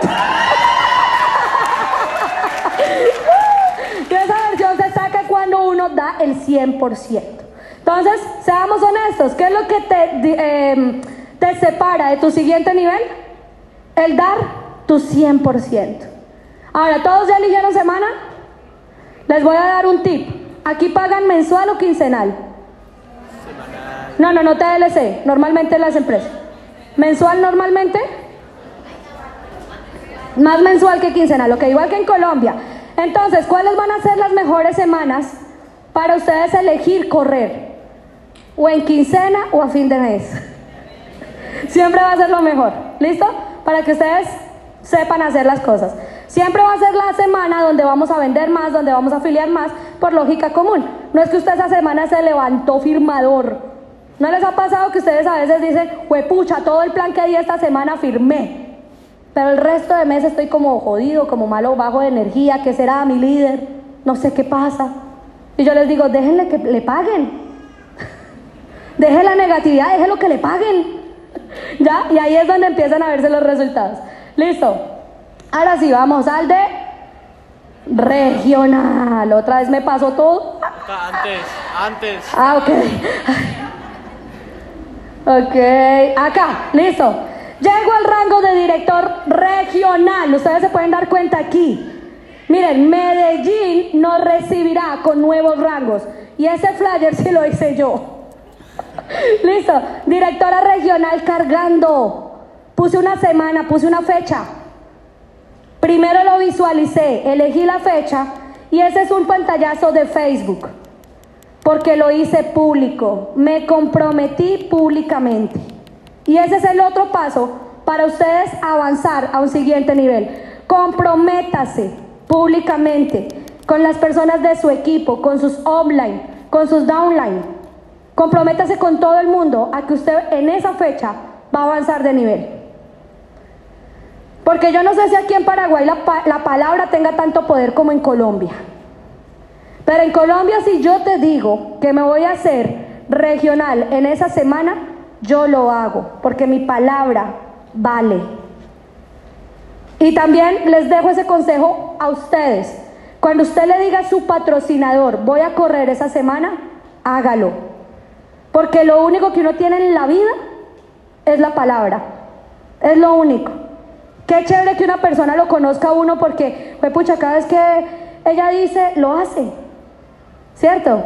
y esa versión se saca cuando uno da el 100%. Entonces, seamos honestos, ¿qué es lo que te, em, te separa de tu siguiente nivel? El dar tu 100%. Ahora, ¿todos ya eligieron semana? Les voy a dar un tip. Aquí pagan mensual o quincenal. No, no, no TLC, normalmente las empresas. ¿Mensual normalmente? Más mensual que quincenal, que igual que en Colombia. Entonces, ¿cuáles van a ser las mejores semanas para ustedes elegir correr? O en quincena o a fin de mes. Siempre va a ser lo mejor. ¿Listo? Para que ustedes sepan hacer las cosas. Siempre va a ser la semana donde vamos a vender más, donde vamos a afiliar más, por lógica común. No es que usted esa semana se levantó firmador ¿No les ha pasado que ustedes a veces dicen, pucha, todo el plan que di esta semana firmé, pero el resto de mes estoy como jodido, como malo, bajo de energía, ¿qué será mi líder? No sé qué pasa. Y yo les digo, déjenle que le paguen. Dejen la negatividad, déjenlo que le paguen. ¿Ya? Y ahí es donde empiezan a verse los resultados. Listo. Ahora sí, vamos al de regional. Otra vez me pasó todo. Antes, antes. Ah, ok. Ok, acá, listo. Llego al rango de director regional. Ustedes se pueden dar cuenta aquí. Miren, Medellín nos recibirá con nuevos rangos. Y ese flyer sí lo hice yo. Listo. Directora regional cargando. Puse una semana, puse una fecha. Primero lo visualicé, elegí la fecha y ese es un pantallazo de Facebook porque lo hice público, me comprometí públicamente. Y ese es el otro paso para ustedes avanzar a un siguiente nivel. Comprométase públicamente con las personas de su equipo, con sus offline, con sus downline. Comprométase con todo el mundo a que usted en esa fecha va a avanzar de nivel. Porque yo no sé si aquí en Paraguay la, la palabra tenga tanto poder como en Colombia. Pero en Colombia, si yo te digo que me voy a hacer regional en esa semana, yo lo hago, porque mi palabra vale. Y también les dejo ese consejo a ustedes. Cuando usted le diga a su patrocinador, voy a correr esa semana, hágalo. Porque lo único que uno tiene en la vida es la palabra. Es lo único. Qué chévere que una persona lo conozca a uno porque, pues pucha, cada vez que ella dice, lo hace. ¿Cierto?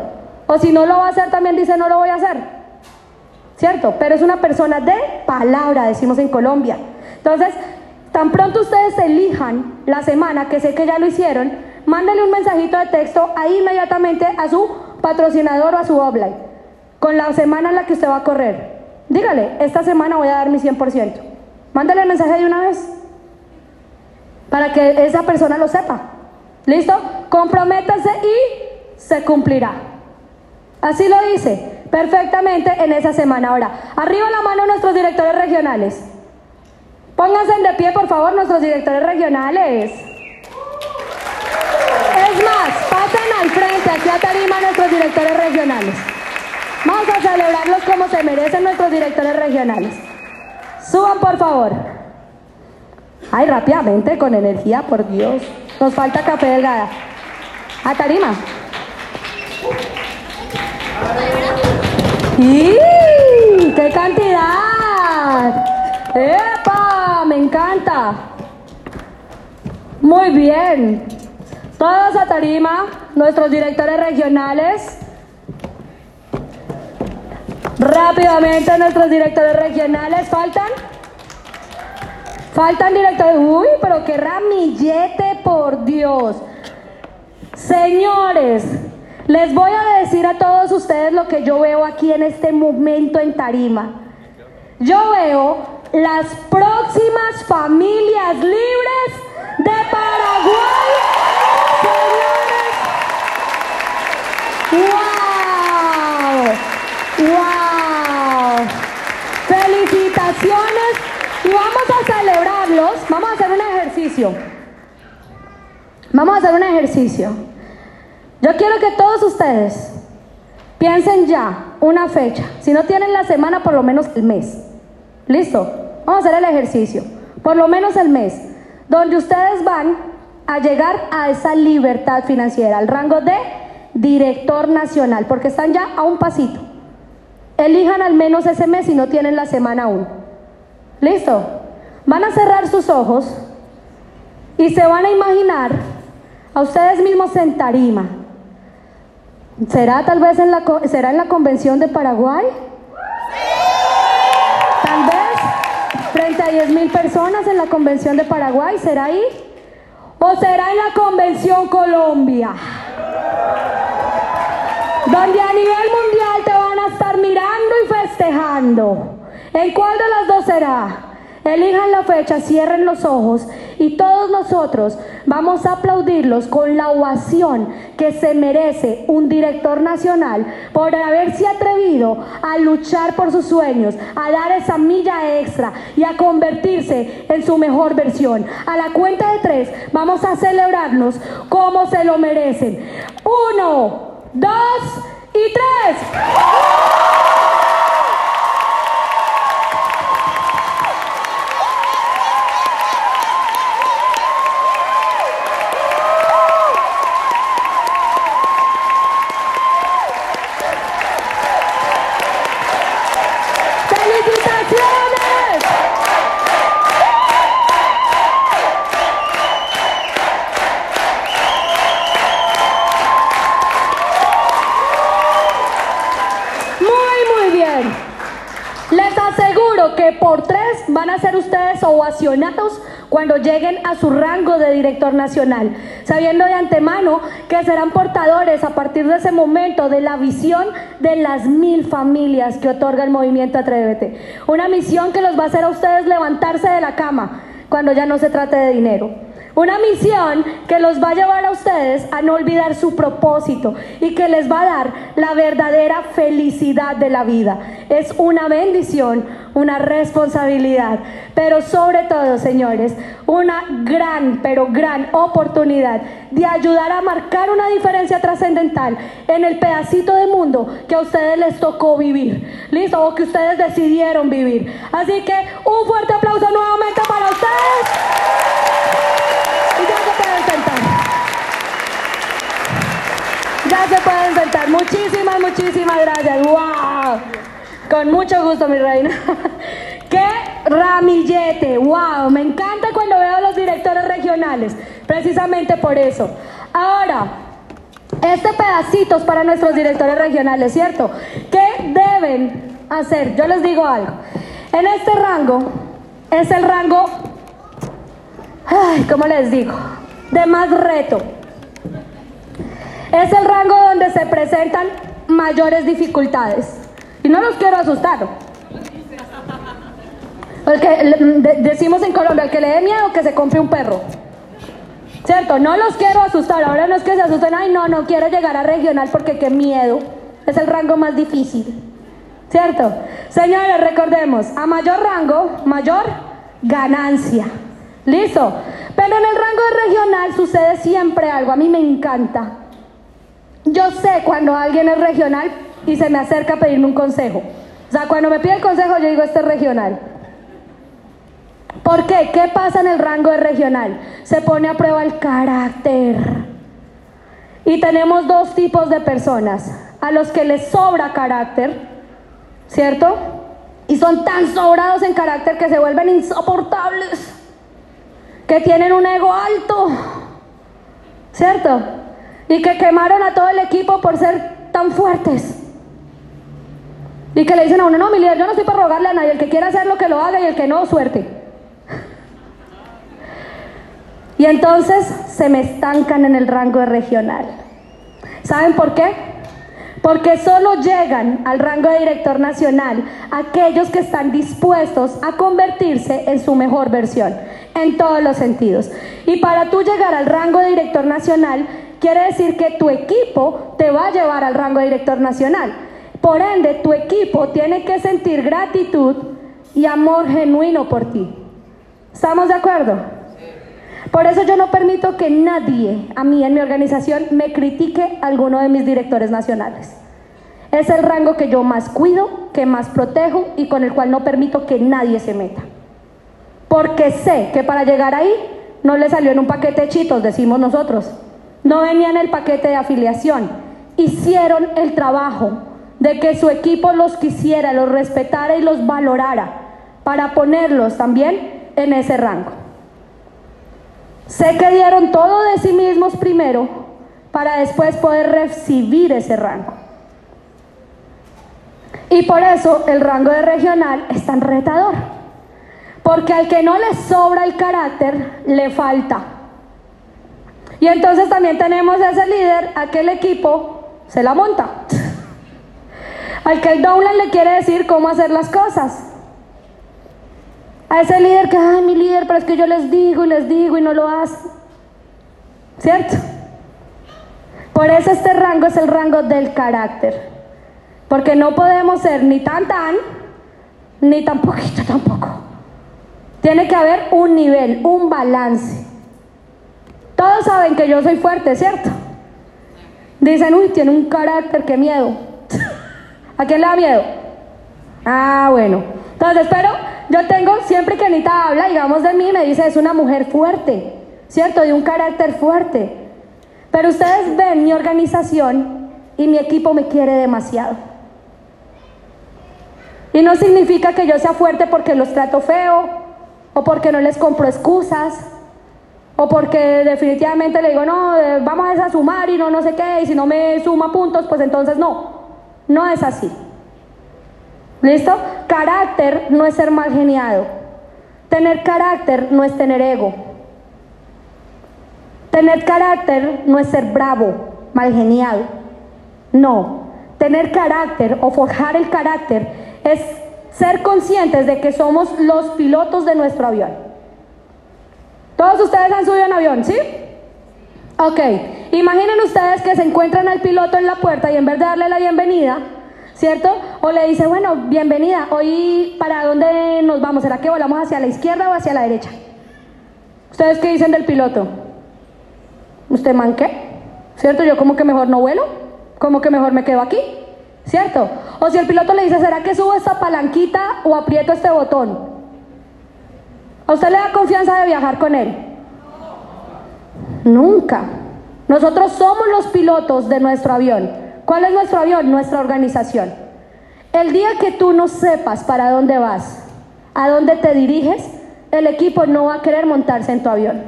O si no lo va a hacer, también dice no lo voy a hacer. ¿Cierto? Pero es una persona de palabra, decimos en Colombia. Entonces, tan pronto ustedes elijan la semana, que sé que ya lo hicieron, mándenle un mensajito de texto ahí inmediatamente a su patrocinador o a su offline, con la semana en la que usted va a correr. Dígale, esta semana voy a dar mi 100%. Mándale el mensaje de una vez, para que esa persona lo sepa. ¿Listo? Comprométase y se cumplirá. Así lo dice perfectamente en esa semana. Ahora, arriba la mano nuestros directores regionales. Pónganse de pie, por favor, nuestros directores regionales. Es más, pasen al frente, aquí a Tarima, nuestros directores regionales. Vamos a celebrarlos como se merecen nuestros directores regionales. Suban, por favor. Ay, rápidamente, con energía, por Dios. Nos falta café delgada. A Tarima. ¡Y! ¡Qué cantidad! ¡Epa! Me encanta. Muy bien. Todos a tarima, nuestros directores regionales. Rápidamente nuestros directores regionales. ¿Faltan? Faltan directores. Uy, pero qué ramillete, por Dios. Señores, les voy a decir a todos ustedes lo que yo veo aquí en este momento en Tarima. Yo veo las próximas familias libres de Paraguay. Señores. ¡Wow! ¡Wow! Felicitaciones y vamos a celebrarlos. Vamos a hacer un Vamos a hacer un ejercicio. Yo quiero que todos ustedes piensen ya una fecha. Si no tienen la semana, por lo menos el mes. ¿Listo? Vamos a hacer el ejercicio. Por lo menos el mes. Donde ustedes van a llegar a esa libertad financiera, al rango de director nacional, porque están ya a un pasito. Elijan al menos ese mes si no tienen la semana aún. ¿Listo? Van a cerrar sus ojos y se van a imaginar a ustedes mismos en tarima. ¿Será tal vez en la, será en la convención de Paraguay? Tal vez frente a 10 mil personas en la convención de Paraguay, ¿será ahí? ¿O será en la convención Colombia? Donde a nivel mundial te van a estar mirando y festejando. ¿En cuál de las dos será? Elijan la fecha, cierren los ojos y todos nosotros vamos a aplaudirlos con la ovación que se merece un director nacional por haberse atrevido a luchar por sus sueños, a dar esa milla extra y a convertirse en su mejor versión. A la cuenta de tres vamos a celebrarnos como se lo merecen. Uno, dos y tres. Ovacionados cuando lleguen a su rango de director nacional, sabiendo de antemano que serán portadores a partir de ese momento de la visión de las mil familias que otorga el movimiento Atrévete. Una misión que los va a hacer a ustedes levantarse de la cama cuando ya no se trate de dinero. Una misión que los va a llevar a ustedes a no olvidar su propósito y que les va a dar la verdadera felicidad de la vida. Es una bendición, una responsabilidad, pero sobre todo, señores, una gran, pero gran oportunidad de ayudar a marcar una diferencia trascendental en el pedacito de mundo que a ustedes les tocó vivir. ¿Listo? O que ustedes decidieron vivir. Así que un fuerte aplauso nuevamente para ustedes. Se pueden sentar. Muchísimas, muchísimas gracias. ¡Wow! Con mucho gusto, mi reina. ¡Qué ramillete! ¡Wow! Me encanta cuando veo a los directores regionales. Precisamente por eso. Ahora, este pedacito es para nuestros directores regionales, ¿cierto? ¿Qué deben hacer? Yo les digo algo. En este rango es el rango ay, ¿cómo les digo? De más reto. Es el rango donde se presentan mayores dificultades. Y no los quiero asustar. Porque de- decimos en Colombia, el que le dé miedo que se compre un perro. ¿Cierto? No los quiero asustar. Ahora no es que se asusten, ay, no, no quiero llegar a regional porque qué miedo. Es el rango más difícil. ¿Cierto? Señores, recordemos, a mayor rango, mayor ganancia. ¿Listo? Pero en el rango regional sucede siempre algo, a mí me encanta. Yo sé cuando alguien es regional y se me acerca a pedirme un consejo. O sea, cuando me pide el consejo yo digo, este es regional. ¿Por qué? ¿Qué pasa en el rango de regional? Se pone a prueba el carácter. Y tenemos dos tipos de personas. A los que les sobra carácter, ¿cierto? Y son tan sobrados en carácter que se vuelven insoportables. Que tienen un ego alto. ¿Cierto? Y que quemaron a todo el equipo por ser tan fuertes. Y que le dicen a uno, no, mi líder, yo no estoy para rogarle a nadie. El que quiera hacer lo que lo haga y el que no, suerte. Y entonces se me estancan en el rango regional. ¿Saben por qué? Porque solo llegan al rango de director nacional aquellos que están dispuestos a convertirse en su mejor versión, en todos los sentidos. Y para tú llegar al rango de director nacional, quiere decir que tu equipo te va a llevar al rango de director nacional. Por ende, tu equipo tiene que sentir gratitud y amor genuino por ti. ¿Estamos de acuerdo? Por eso yo no permito que nadie a mí en mi organización me critique alguno de mis directores nacionales. Es el rango que yo más cuido, que más protejo y con el cual no permito que nadie se meta. Porque sé que para llegar ahí no le salió en un paquete de chitos, decimos nosotros. No venía en el paquete de afiliación. Hicieron el trabajo de que su equipo los quisiera, los respetara y los valorara para ponerlos también en ese rango. Sé que dieron todo de sí mismos primero para después poder recibir ese rango. Y por eso el rango de regional es tan retador. Porque al que no le sobra el carácter, le falta. Y entonces también tenemos a ese líder, aquel equipo se la monta. Al que el downline le quiere decir cómo hacer las cosas. A ese líder que, ay, mi líder, pero es que yo les digo y les digo y no lo hace. ¿Cierto? Por eso este rango es el rango del carácter. Porque no podemos ser ni tan tan, ni tan poquito tampoco. Tiene que haber un nivel, un balance. Todos saben que yo soy fuerte, ¿cierto? Dicen, uy, tiene un carácter, qué miedo. ¿A quién le da miedo? Ah, bueno. Entonces, pero yo tengo, siempre que Anita habla, digamos de mí, me dice, es una mujer fuerte, ¿cierto? De un carácter fuerte. Pero ustedes ven mi organización y mi equipo me quiere demasiado. Y no significa que yo sea fuerte porque los trato feo, o porque no les compro excusas, o porque definitivamente le digo, no, eh, vamos a sumar y no, no sé qué, y si no me suma puntos, pues entonces no. No es así. ¿Listo? Carácter no es ser mal geniado. Tener carácter no es tener ego. Tener carácter no es ser bravo, mal geniado. No. Tener carácter o forjar el carácter es ser conscientes de que somos los pilotos de nuestro avión. Todos ustedes han subido en avión, ¿sí? Ok, imaginen ustedes que se encuentran al piloto en la puerta y en vez de darle la bienvenida, ¿cierto? O le dice, bueno, bienvenida, hoy para dónde nos vamos, ¿será que volamos hacia la izquierda o hacia la derecha? ¿Ustedes qué dicen del piloto? ¿Usted man qué? ¿Cierto? Yo como que mejor no vuelo, como que mejor me quedo aquí, ¿cierto? O si el piloto le dice, ¿será que subo esta palanquita o aprieto este botón? ¿A usted le da confianza de viajar con él? Nunca. Nosotros somos los pilotos de nuestro avión. ¿Cuál es nuestro avión? Nuestra organización. El día que tú no sepas para dónde vas, a dónde te diriges, el equipo no va a querer montarse en tu avión.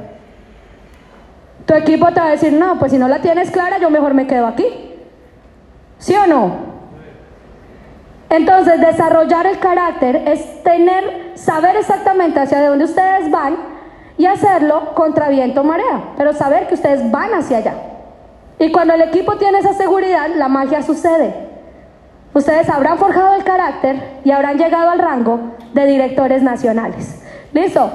Tu equipo te va a decir, no, pues si no la tienes clara, yo mejor me quedo aquí. ¿Sí o no? Entonces, desarrollar el carácter es tener, saber exactamente hacia dónde ustedes van y hacerlo contra viento marea, pero saber que ustedes van hacia allá. Y cuando el equipo tiene esa seguridad, la magia sucede. Ustedes habrán forjado el carácter y habrán llegado al rango de directores nacionales. ¿Listo?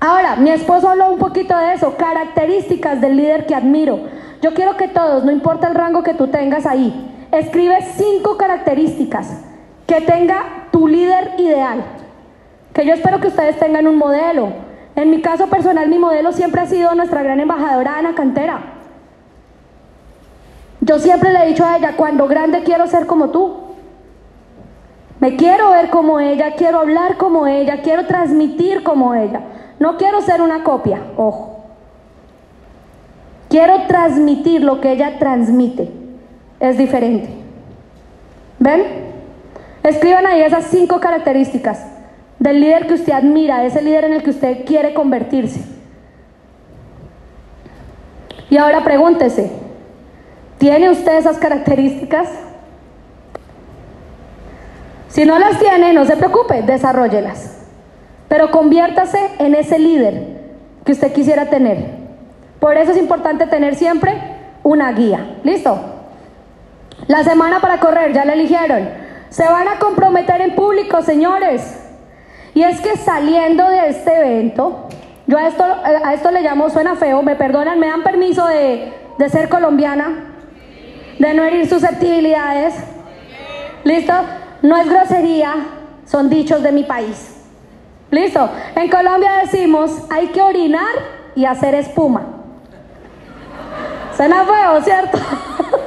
Ahora, mi esposo habló un poquito de eso, características del líder que admiro. Yo quiero que todos, no importa el rango que tú tengas ahí, escribe cinco características que tenga tu líder ideal. Que yo espero que ustedes tengan un modelo, en mi caso personal, mi modelo siempre ha sido nuestra gran embajadora Ana Cantera. Yo siempre le he dicho a ella, cuando grande quiero ser como tú. Me quiero ver como ella, quiero hablar como ella, quiero transmitir como ella. No quiero ser una copia, ojo. quiero transmitir lo que ella transmite. Es diferente. ¿Ven? Escriban ahí esas cinco características del líder que usted admira, de ese líder en el que usted quiere convertirse. Y ahora pregúntese, ¿tiene usted esas características? Si no las tiene, no se preocupe, desarrollelas. Pero conviértase en ese líder que usted quisiera tener. Por eso es importante tener siempre una guía. ¿Listo? La semana para correr, ya la eligieron. Se van a comprometer en público, señores. Y es que saliendo de este evento, yo a esto, a esto le llamo, suena feo, me perdonan, me dan permiso de, de ser colombiana, de no herir susceptibilidades. ¿Listo? No es grosería, son dichos de mi país. ¿Listo? En Colombia decimos, hay que orinar y hacer espuma. Suena feo, ¿cierto?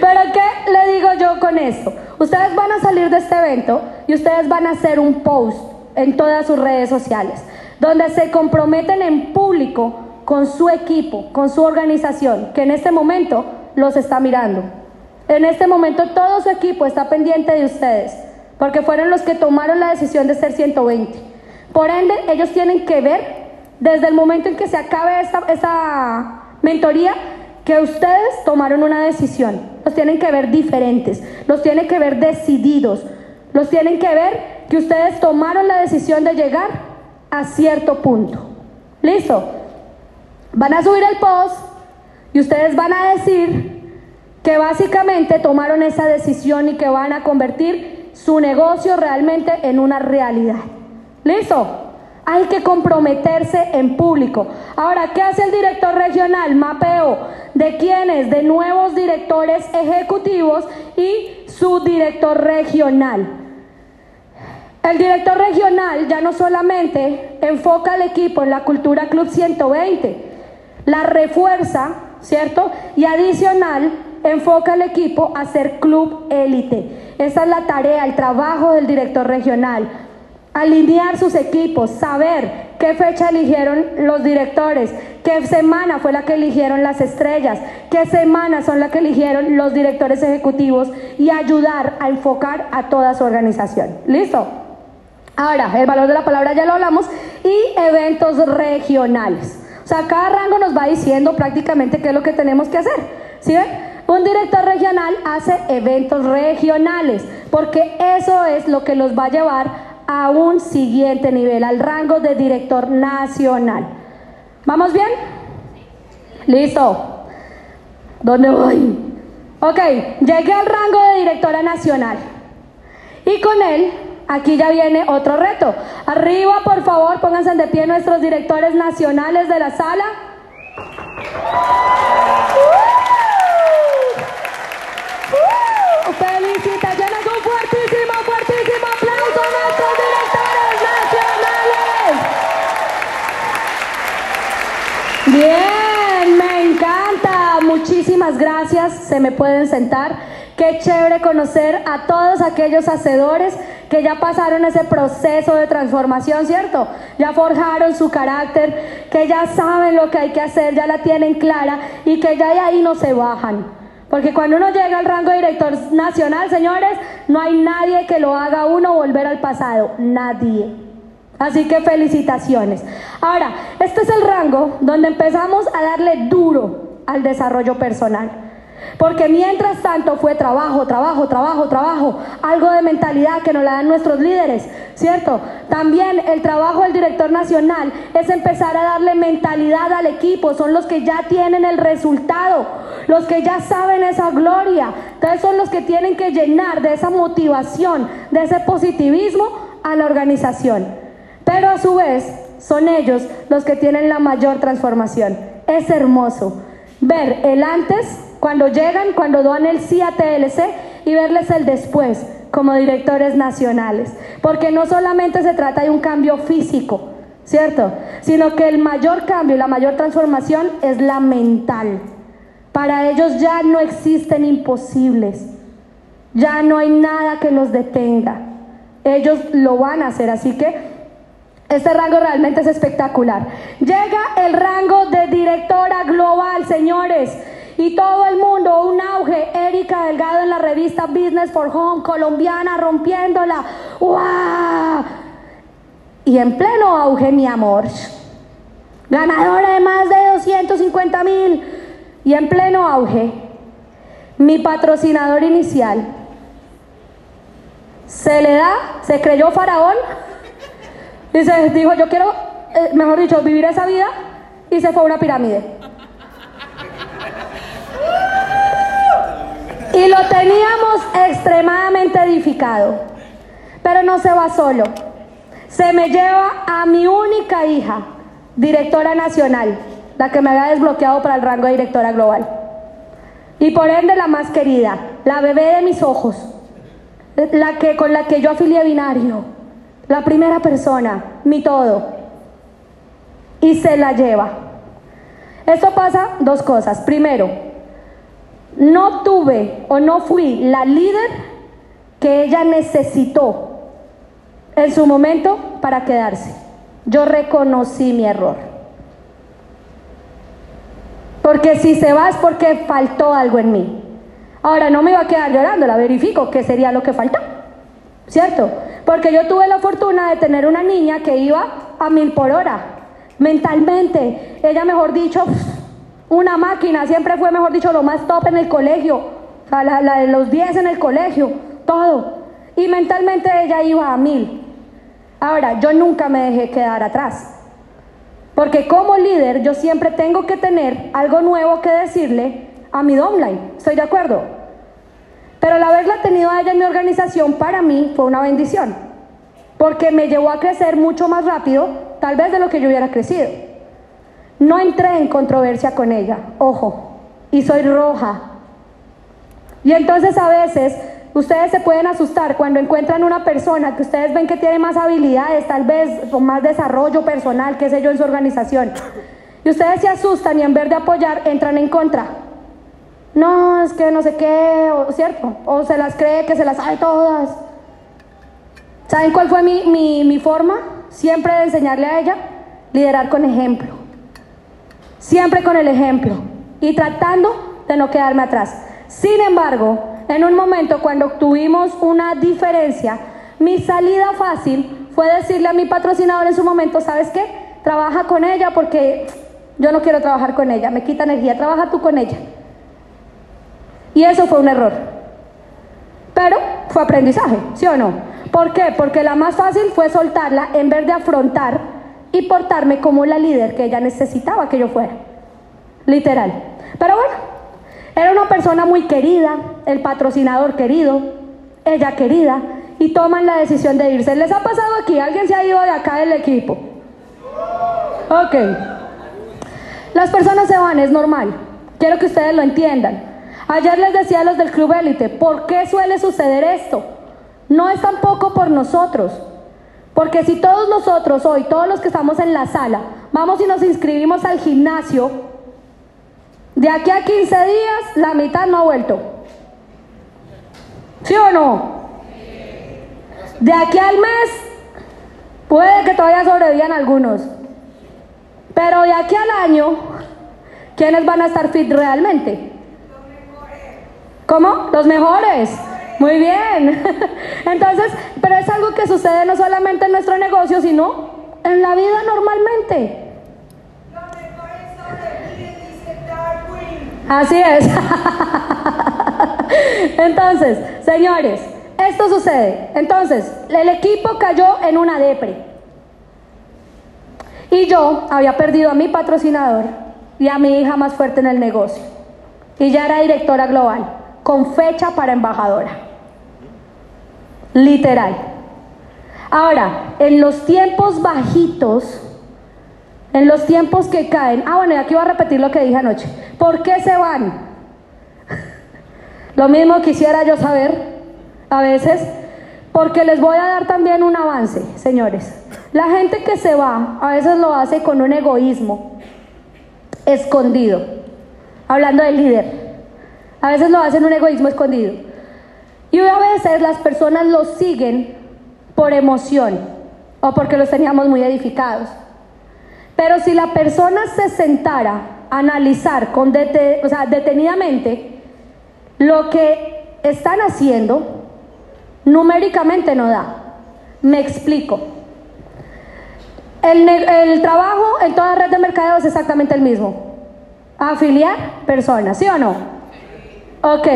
Pero ¿qué le digo yo con esto? Ustedes van a salir de este evento y ustedes van a hacer un post en todas sus redes sociales, donde se comprometen en público con su equipo, con su organización, que en este momento los está mirando. En este momento todo su equipo está pendiente de ustedes, porque fueron los que tomaron la decisión de ser 120. Por ende, ellos tienen que ver desde el momento en que se acabe esta, esta mentoría, que ustedes tomaron una decisión. Los tienen que ver diferentes, los tienen que ver decididos, los tienen que ver que ustedes tomaron la decisión de llegar a cierto punto. ¿Listo? Van a subir el post y ustedes van a decir que básicamente tomaron esa decisión y que van a convertir su negocio realmente en una realidad. ¿Listo? Hay que comprometerse en público. Ahora, ¿qué hace el director regional? Mapeo de quiénes, de nuevos directores ejecutivos y su director regional. El director regional ya no solamente enfoca al equipo en la cultura Club 120, la refuerza, ¿cierto? Y adicional, enfoca al equipo a ser club élite. Esa es la tarea, el trabajo del director regional alinear sus equipos, saber qué fecha eligieron los directores, qué semana fue la que eligieron las estrellas, qué semana son la que eligieron los directores ejecutivos y ayudar a enfocar a toda su organización. ¿Listo? Ahora, el valor de la palabra ya lo hablamos y eventos regionales. O sea, cada rango nos va diciendo prácticamente qué es lo que tenemos que hacer. ¿Sí ven? Un director regional hace eventos regionales porque eso es lo que los va a llevar a un siguiente nivel, al rango de director nacional. ¿Vamos bien? Listo. ¿Dónde voy? Ok, llegué al rango de directora nacional. Y con él, aquí ya viene otro reto. Arriba, por favor, pónganse de pie nuestros directores nacionales de la sala. Felicitaciones, un fuertísimo, fuertísimo aplauso a nuestros directores nacionales. Bien, me encanta. Muchísimas gracias. Se me pueden sentar. Qué chévere conocer a todos aquellos hacedores que ya pasaron ese proceso de transformación, ¿cierto? Ya forjaron su carácter, que ya saben lo que hay que hacer, ya la tienen clara y que ya de ahí no se bajan. Porque cuando uno llega al rango de director nacional, señores, no hay nadie que lo haga uno volver al pasado. Nadie. Así que felicitaciones. Ahora, este es el rango donde empezamos a darle duro al desarrollo personal. Porque mientras tanto fue trabajo, trabajo, trabajo, trabajo, algo de mentalidad que nos la dan nuestros líderes, ¿cierto? También el trabajo del director nacional es empezar a darle mentalidad al equipo, son los que ya tienen el resultado, los que ya saben esa gloria, entonces son los que tienen que llenar de esa motivación, de ese positivismo a la organización. Pero a su vez son ellos los que tienen la mayor transformación. Es hermoso ver el antes cuando llegan, cuando dan el sí a TLC y verles el después como directores nacionales. Porque no solamente se trata de un cambio físico, ¿cierto? Sino que el mayor cambio y la mayor transformación es la mental. Para ellos ya no existen imposibles, ya no hay nada que los detenga. Ellos lo van a hacer, así que Este rango realmente es espectacular. Llega el rango de directora global, señores. Y todo el mundo, un auge. Erika Delgado en la revista Business for Home, colombiana, rompiéndola. ¡Wow! Y en pleno auge, mi amor. Ganadora de más de 250 mil. Y en pleno auge, mi patrocinador inicial se le da, se creyó faraón. Y se dijo, yo quiero, eh, mejor dicho, vivir esa vida. Y se fue a una pirámide. Y lo teníamos extremadamente edificado. Pero no se va solo. Se me lleva a mi única hija, directora nacional, la que me había desbloqueado para el rango de directora global. Y por ende la más querida, la bebé de mis ojos, la que con la que yo afilié binario, la primera persona, mi todo. Y se la lleva. Esto pasa dos cosas. Primero, no tuve o no fui la líder que ella necesitó en su momento para quedarse. Yo reconocí mi error. Porque si se va es porque faltó algo en mí. Ahora no me iba a quedar llorando, la verifico, qué sería lo que faltó. ¿Cierto? Porque yo tuve la fortuna de tener una niña que iba a mil por hora, mentalmente. Ella, mejor dicho, una máquina, siempre fue, mejor dicho, lo más top en el colegio. O sea, la, de los 10 en el colegio, todo. Y mentalmente ella iba a mil. Ahora, yo nunca me dejé quedar atrás. Porque como líder yo siempre tengo que tener algo nuevo que decirle a mi downline. ¿Estoy de acuerdo? Pero el haberla tenido a ella en mi organización para mí fue una bendición. Porque me llevó a crecer mucho más rápido, tal vez de lo que yo hubiera crecido. No entré en controversia con ella, ojo, y soy roja. Y entonces a veces ustedes se pueden asustar cuando encuentran una persona que ustedes ven que tiene más habilidades, tal vez con más desarrollo personal, qué sé yo, en su organización. Y ustedes se asustan y en vez de apoyar, entran en contra. No, es que no sé qué, o, ¿cierto? O se las cree que se las sabe todas. ¿Saben cuál fue mi, mi, mi forma? Siempre de enseñarle a ella, liderar con ejemplo. Siempre con el ejemplo. Y tratando de no quedarme atrás. Sin embargo, en un momento cuando tuvimos una diferencia, mi salida fácil fue decirle a mi patrocinador en su momento, ¿sabes qué? Trabaja con ella porque yo no quiero trabajar con ella, me quita energía, trabaja tú con ella. Y eso fue un error. Pero fue aprendizaje, ¿sí o no? ¿Por qué? Porque la más fácil fue soltarla en vez de afrontar y portarme como la líder que ella necesitaba que yo fuera. Literal. Pero bueno, era una persona muy querida, el patrocinador querido, ella querida, y toman la decisión de irse. ¿Les ha pasado aquí? ¿Alguien se ha ido de acá del equipo? Ok. Las personas se van, es normal. Quiero que ustedes lo entiendan. Ayer les decía a los del Club Élite, ¿por qué suele suceder esto? No es tampoco por nosotros. Porque si todos nosotros hoy, todos los que estamos en la sala, vamos y nos inscribimos al gimnasio, de aquí a 15 días la mitad no ha vuelto. ¿Sí o no? De aquí al mes puede que todavía sobrevivan algunos. Pero de aquí al año, ¿quiénes van a estar fit realmente? ¿Cómo? Los mejores. Muy bien. Entonces, pero es algo que sucede no solamente en nuestro negocio, sino en la vida normalmente. Así es. Entonces, señores, esto sucede. Entonces, el equipo cayó en una depre. Y yo había perdido a mi patrocinador y a mi hija más fuerte en el negocio. Y ya era directora global, con fecha para embajadora. Literal. Ahora, en los tiempos bajitos, en los tiempos que caen, ah bueno, y aquí voy a repetir lo que dije anoche. ¿Por qué se van? Lo mismo quisiera yo saber a veces, porque les voy a dar también un avance, señores. La gente que se va a veces lo hace con un egoísmo escondido, hablando del líder. A veces lo hacen un egoísmo escondido. Y a veces las personas lo siguen por emoción. o porque los teníamos muy edificados. Pero si la persona se sentara a analizar con detenidamente lo que están haciendo, numéricamente no da. Me explico. El, trabajo en toda red de mercadeo es exactamente el mismo. Afiliar personas, ¿sí o no? Ok.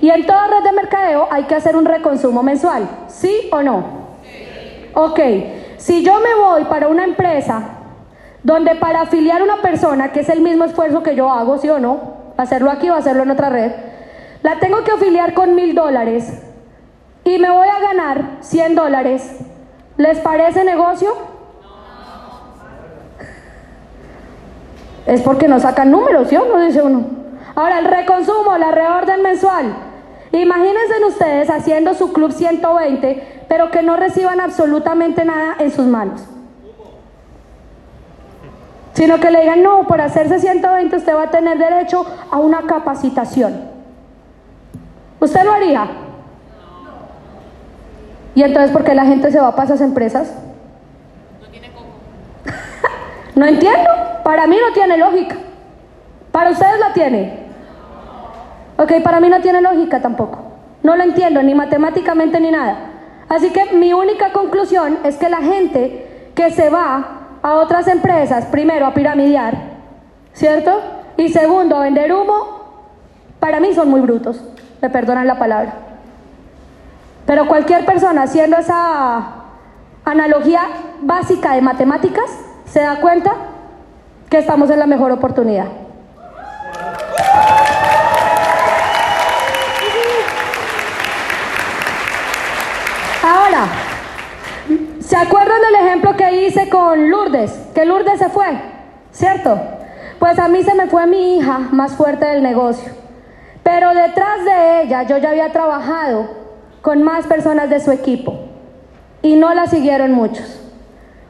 Y en toda red de mercadeo hay que hacer un reconsumo mensual, ¿sí o no? Ok. Si yo me voy para una empresa donde para afiliar una persona, que es el mismo esfuerzo que yo hago, ¿sí o no? Hacerlo aquí o hacerlo en otra red, la tengo que afiliar con mil dólares y me voy a ganar 100 dólares. ¿Les parece negocio? Es porque no sacan números, ¿sí o no? Dice uno. Ahora, el reconsumo, la reorden mensual. Imagínense ustedes haciendo su club 120, pero que no reciban absolutamente nada en sus manos. Sino que le digan, no, por hacerse 120 usted va a tener derecho a una capacitación. ¿Usted lo haría? ¿Y entonces por qué la gente se va para esas empresas? No entiendo. Para mí no tiene lógica. Para ustedes la tiene. Ok, para mí no tiene lógica tampoco. No lo entiendo, ni matemáticamente ni nada. Así que mi única conclusión es que la gente que se va a otras empresas, primero a piramidear, ¿cierto? Y segundo a vender humo, para mí son muy brutos. Me perdonan la palabra. Pero cualquier persona haciendo esa analogía básica de matemáticas se da cuenta que estamos en la mejor oportunidad. Ahora, ¿se acuerdan del ejemplo que hice con Lourdes? Que Lourdes se fue, ¿cierto? Pues a mí se me fue mi hija más fuerte del negocio. Pero detrás de ella yo ya había trabajado con más personas de su equipo y no la siguieron muchos.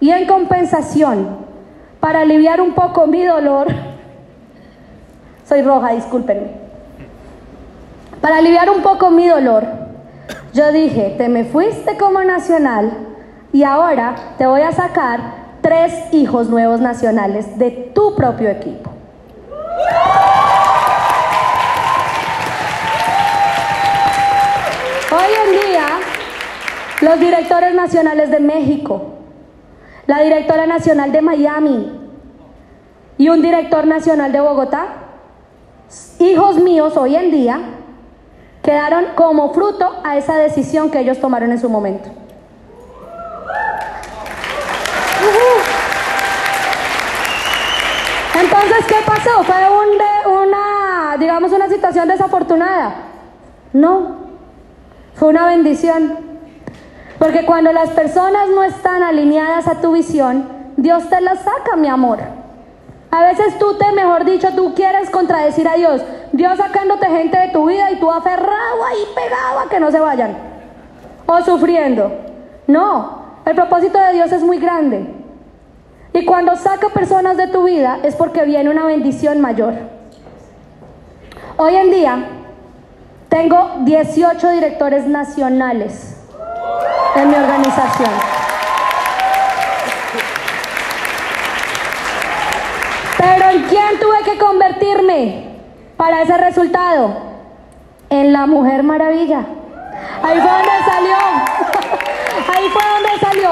Y en compensación, para aliviar un poco mi dolor, soy roja, discúlpenme, para aliviar un poco mi dolor, yo dije, te me fuiste como nacional y ahora te voy a sacar tres hijos nuevos nacionales de tu propio equipo. Hoy en día, los directores nacionales de México, la directora nacional de Miami y un director nacional de Bogotá, hijos míos hoy en día, quedaron como fruto a esa decisión que ellos tomaron en su momento. Entonces, ¿qué pasó? ¿Fue un de- una, digamos, una situación desafortunada? No, fue una bendición. Porque cuando las personas no están alineadas a tu visión, Dios te las saca, mi amor. A veces tú te, mejor dicho, tú quieres contradecir a Dios. Dios sacándote gente de tu vida y tú aferrado ahí pegado a que no se vayan. O sufriendo. No, el propósito de Dios es muy grande. Y cuando saca personas de tu vida es porque viene una bendición mayor. Hoy en día tengo 18 directores nacionales en mi organización. Pero ¿en quién tuve que convertirme para ese resultado? En la Mujer Maravilla. Ahí fue donde salió. Ahí fue donde salió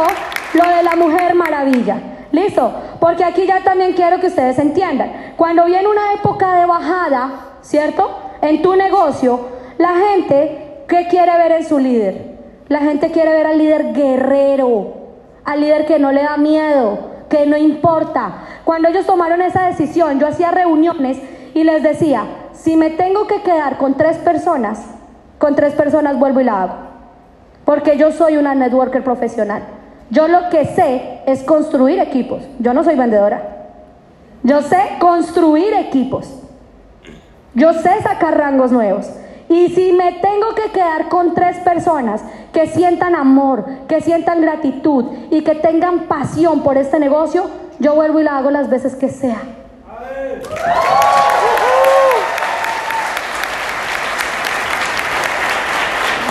lo de la Mujer Maravilla. ¿Listo? Porque aquí ya también quiero que ustedes entiendan. Cuando viene una época de bajada, ¿cierto? En tu negocio, la gente, ¿qué quiere ver en su líder? La gente quiere ver al líder guerrero, al líder que no le da miedo, que no importa. Cuando ellos tomaron esa decisión, yo hacía reuniones y les decía, si me tengo que quedar con tres personas, con tres personas vuelvo y la hago. Porque yo soy una networker profesional. Yo lo que sé es construir equipos. Yo no soy vendedora. Yo sé construir equipos. Yo sé sacar rangos nuevos. Y si me tengo que quedar con tres personas que sientan amor, que sientan gratitud y que tengan pasión por este negocio, yo vuelvo y la hago las veces que sea.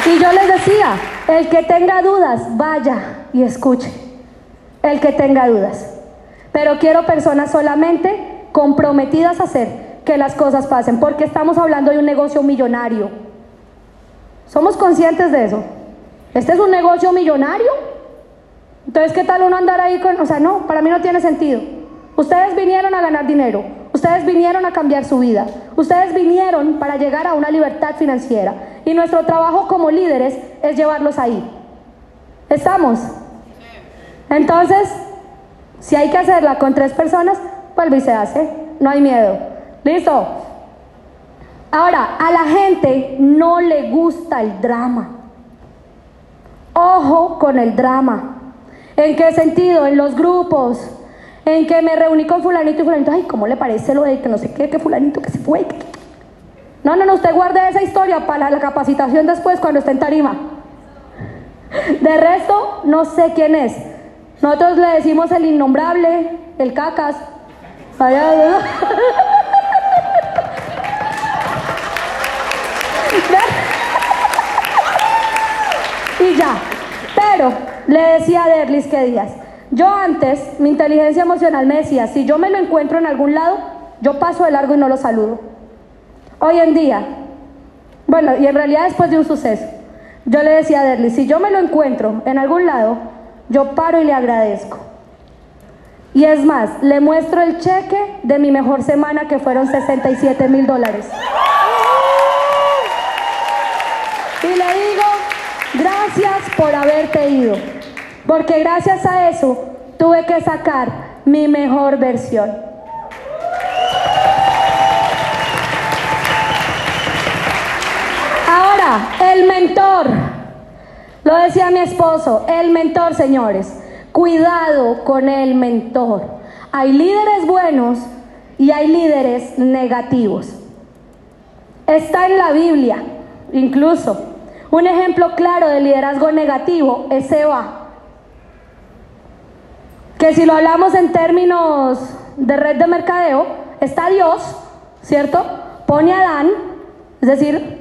Y yo les decía, el que tenga dudas, vaya y escuche. el que tenga dudas. Pero quiero personas solamente comprometidas a hacer que las cosas pasen, porque estamos hablando de un negocio millonario. ¿Somos conscientes de eso? ¿Este es un negocio millonario? Entonces, ¿qué tal uno andar ahí con.? O sea, no, para mí no tiene sentido. Ustedes vinieron a ganar dinero, ustedes vinieron a cambiar su vida, ustedes vinieron para llegar a una libertad financiera. Y nuestro trabajo como líderes es llevarlos ahí. ¿Estamos? Entonces, si hay que hacerla con tres personas, vuelve y se hace. No hay miedo. ¿Listo? Ahora, a la gente no le gusta el drama. Ojo con el drama. ¿En qué sentido? En los grupos. En que me reuní con fulanito y fulanito. Ay, ¿cómo le parece lo de que no sé qué, que fulanito que se fue? No, no, no, usted guarde esa historia para la capacitación después cuando esté en tarima. De resto, no sé quién es. Nosotros le decimos el innombrable, el cacas. Allá, y ya. Pero le decía a Derlis que días. Yo antes, mi inteligencia emocional me decía, si yo me lo encuentro en algún lado, yo paso de largo y no lo saludo. Hoy en día, bueno, y en realidad después de un suceso, yo le decía a Derlis, si yo me lo encuentro en algún lado, yo paro y le agradezco. Y es más, le muestro el cheque de mi mejor semana que fueron 67 mil dólares. Y le digo, gracias por haberte ido, porque gracias a eso tuve que sacar mi mejor versión. Ahora, el mentor. Lo decía mi esposo, el mentor, señores. Cuidado con el mentor. Hay líderes buenos y hay líderes negativos. Está en la Biblia, incluso. Un ejemplo claro de liderazgo negativo es Eva. Que si lo hablamos en términos de red de mercadeo, está Dios, ¿cierto? Pone a Adán, es decir,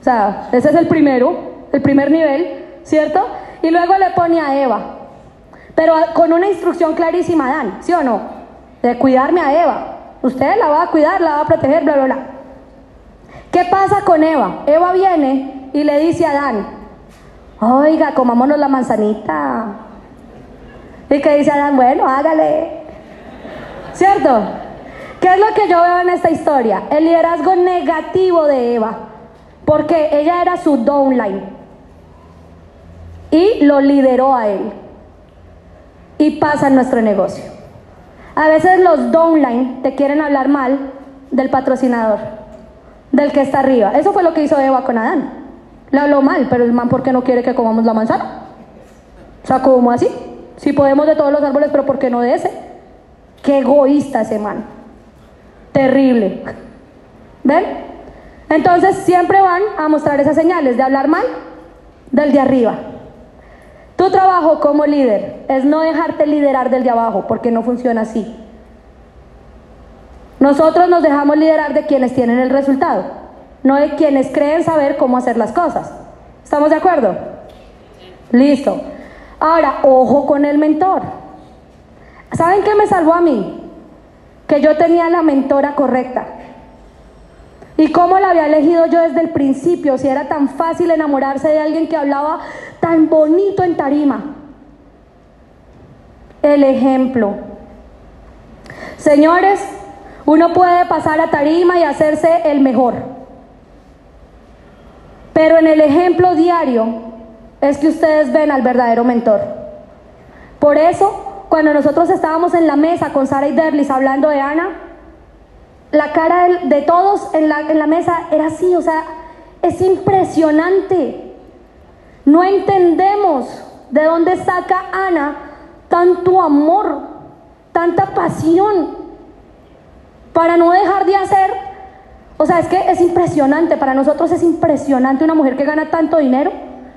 o sea, ese es el primero, el primer nivel, ¿cierto? Y luego le pone a Eva, pero con una instrucción clarísima, Dan, ¿sí o no? De cuidarme a Eva. Usted la va a cuidar, la va a proteger, bla, bla, bla. ¿Qué pasa con Eva? Eva viene y le dice a Dan, oiga, comámonos la manzanita. Y que dice Adán, bueno, hágale. ¿Cierto? ¿Qué es lo que yo veo en esta historia? El liderazgo negativo de Eva. Porque ella era su downline y lo lideró a él. Y pasa en nuestro negocio. A veces los downline te quieren hablar mal del patrocinador, del que está arriba. Eso fue lo que hizo Eva con Adán. Le habló mal, pero el man, ¿por qué no quiere que comamos la manzana? O sea, ¿cómo así? Si podemos de todos los árboles, pero ¿por qué no de ese? Qué egoísta ese man. Terrible. ¿Ven? Entonces siempre van a mostrar esas señales de hablar mal del de arriba. Tu trabajo como líder es no dejarte liderar del de abajo, porque no funciona así. Nosotros nos dejamos liderar de quienes tienen el resultado, no de quienes creen saber cómo hacer las cosas. ¿Estamos de acuerdo? Listo. Ahora, ojo con el mentor. ¿Saben qué me salvó a mí? Que yo tenía la mentora correcta. ¿Y cómo la había elegido yo desde el principio? Si era tan fácil enamorarse de alguien que hablaba tan bonito en tarima. El ejemplo. Señores, uno puede pasar a tarima y hacerse el mejor. Pero en el ejemplo diario es que ustedes ven al verdadero mentor. Por eso, cuando nosotros estábamos en la mesa con Sara y Derlis hablando de Ana, la cara de, todos en la, en la mesa era así, o sea, es impresionante. No entendemos de dónde saca Ana tanto amor, tanta pasión para no dejar de hacer. O sea, es que es impresionante, para nosotros es impresionante una mujer que gana tanto dinero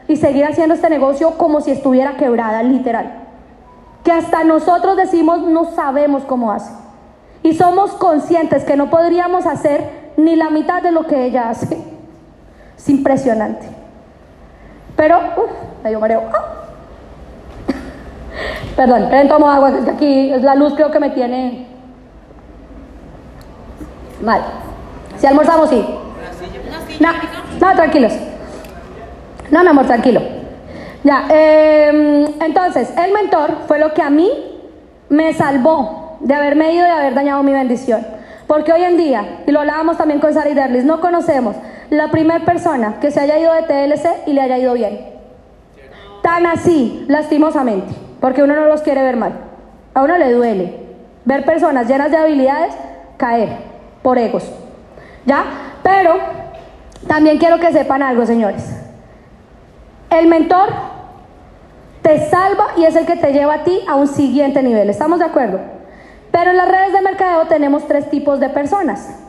y seguir haciendo este negocio como si estuviera quebrada, literal. Que hasta nosotros decimos no sabemos cómo hace y somos conscientes que no podríamos hacer ni la mitad de lo que ella hace. Es impresionante. Pero, uff, me dio mareo. Perdón, esperen, tomo agua, aquí es la luz creo que me tiene mal. Si almorzamos, sí. No, no, tranquilos. No, mi amor, tranquilo. Ya, eh, entonces, el mentor fue lo que a mí me salvó de haberme ido y de haber dañado mi bendición. Porque hoy en día, y lo hablábamos también con Sara y Derlis, no conocemos la primera persona que se haya ido de TLC y le haya ido bien. Tan así, lastimosamente, porque uno no los quiere ver mal. A uno le duele ver personas llenas de habilidades caer por egos. ¿Ya? Pero también quiero que sepan algo, señores. El mentor te salva y es el que te lleva a ti a un siguiente nivel. ¿Estamos de acuerdo? Pero en las redes de mercadeo tenemos tres tipos de personas.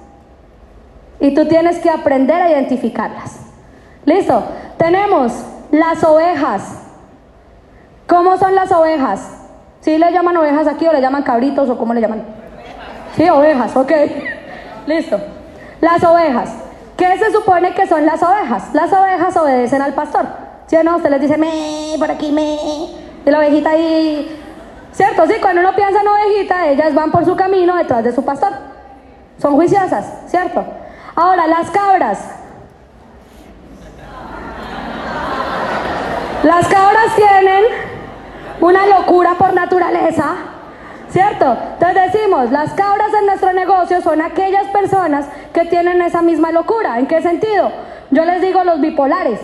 Y tú tienes que aprender a identificarlas. ¿Listo? Tenemos las ovejas. ¿Cómo son las ovejas? ¿Sí le llaman ovejas aquí o le llaman cabritos o cómo le llaman? Sí, ovejas, ok. Listo. Las ovejas. ¿Qué se supone que son las ovejas? Las ovejas obedecen al pastor. ¿Sí o no? Usted les dice, me, por aquí, me. Y la ovejita ahí. ¿Cierto? Sí, cuando uno piensa en ovejita, ellas van por su camino detrás de su pastor. Son juiciosas, ¿cierto? Ahora, las cabras. Las cabras tienen una locura por naturaleza, ¿cierto? Entonces decimos, las cabras en nuestro negocio son aquellas personas que tienen esa misma locura. ¿En qué sentido? Yo les digo los bipolares.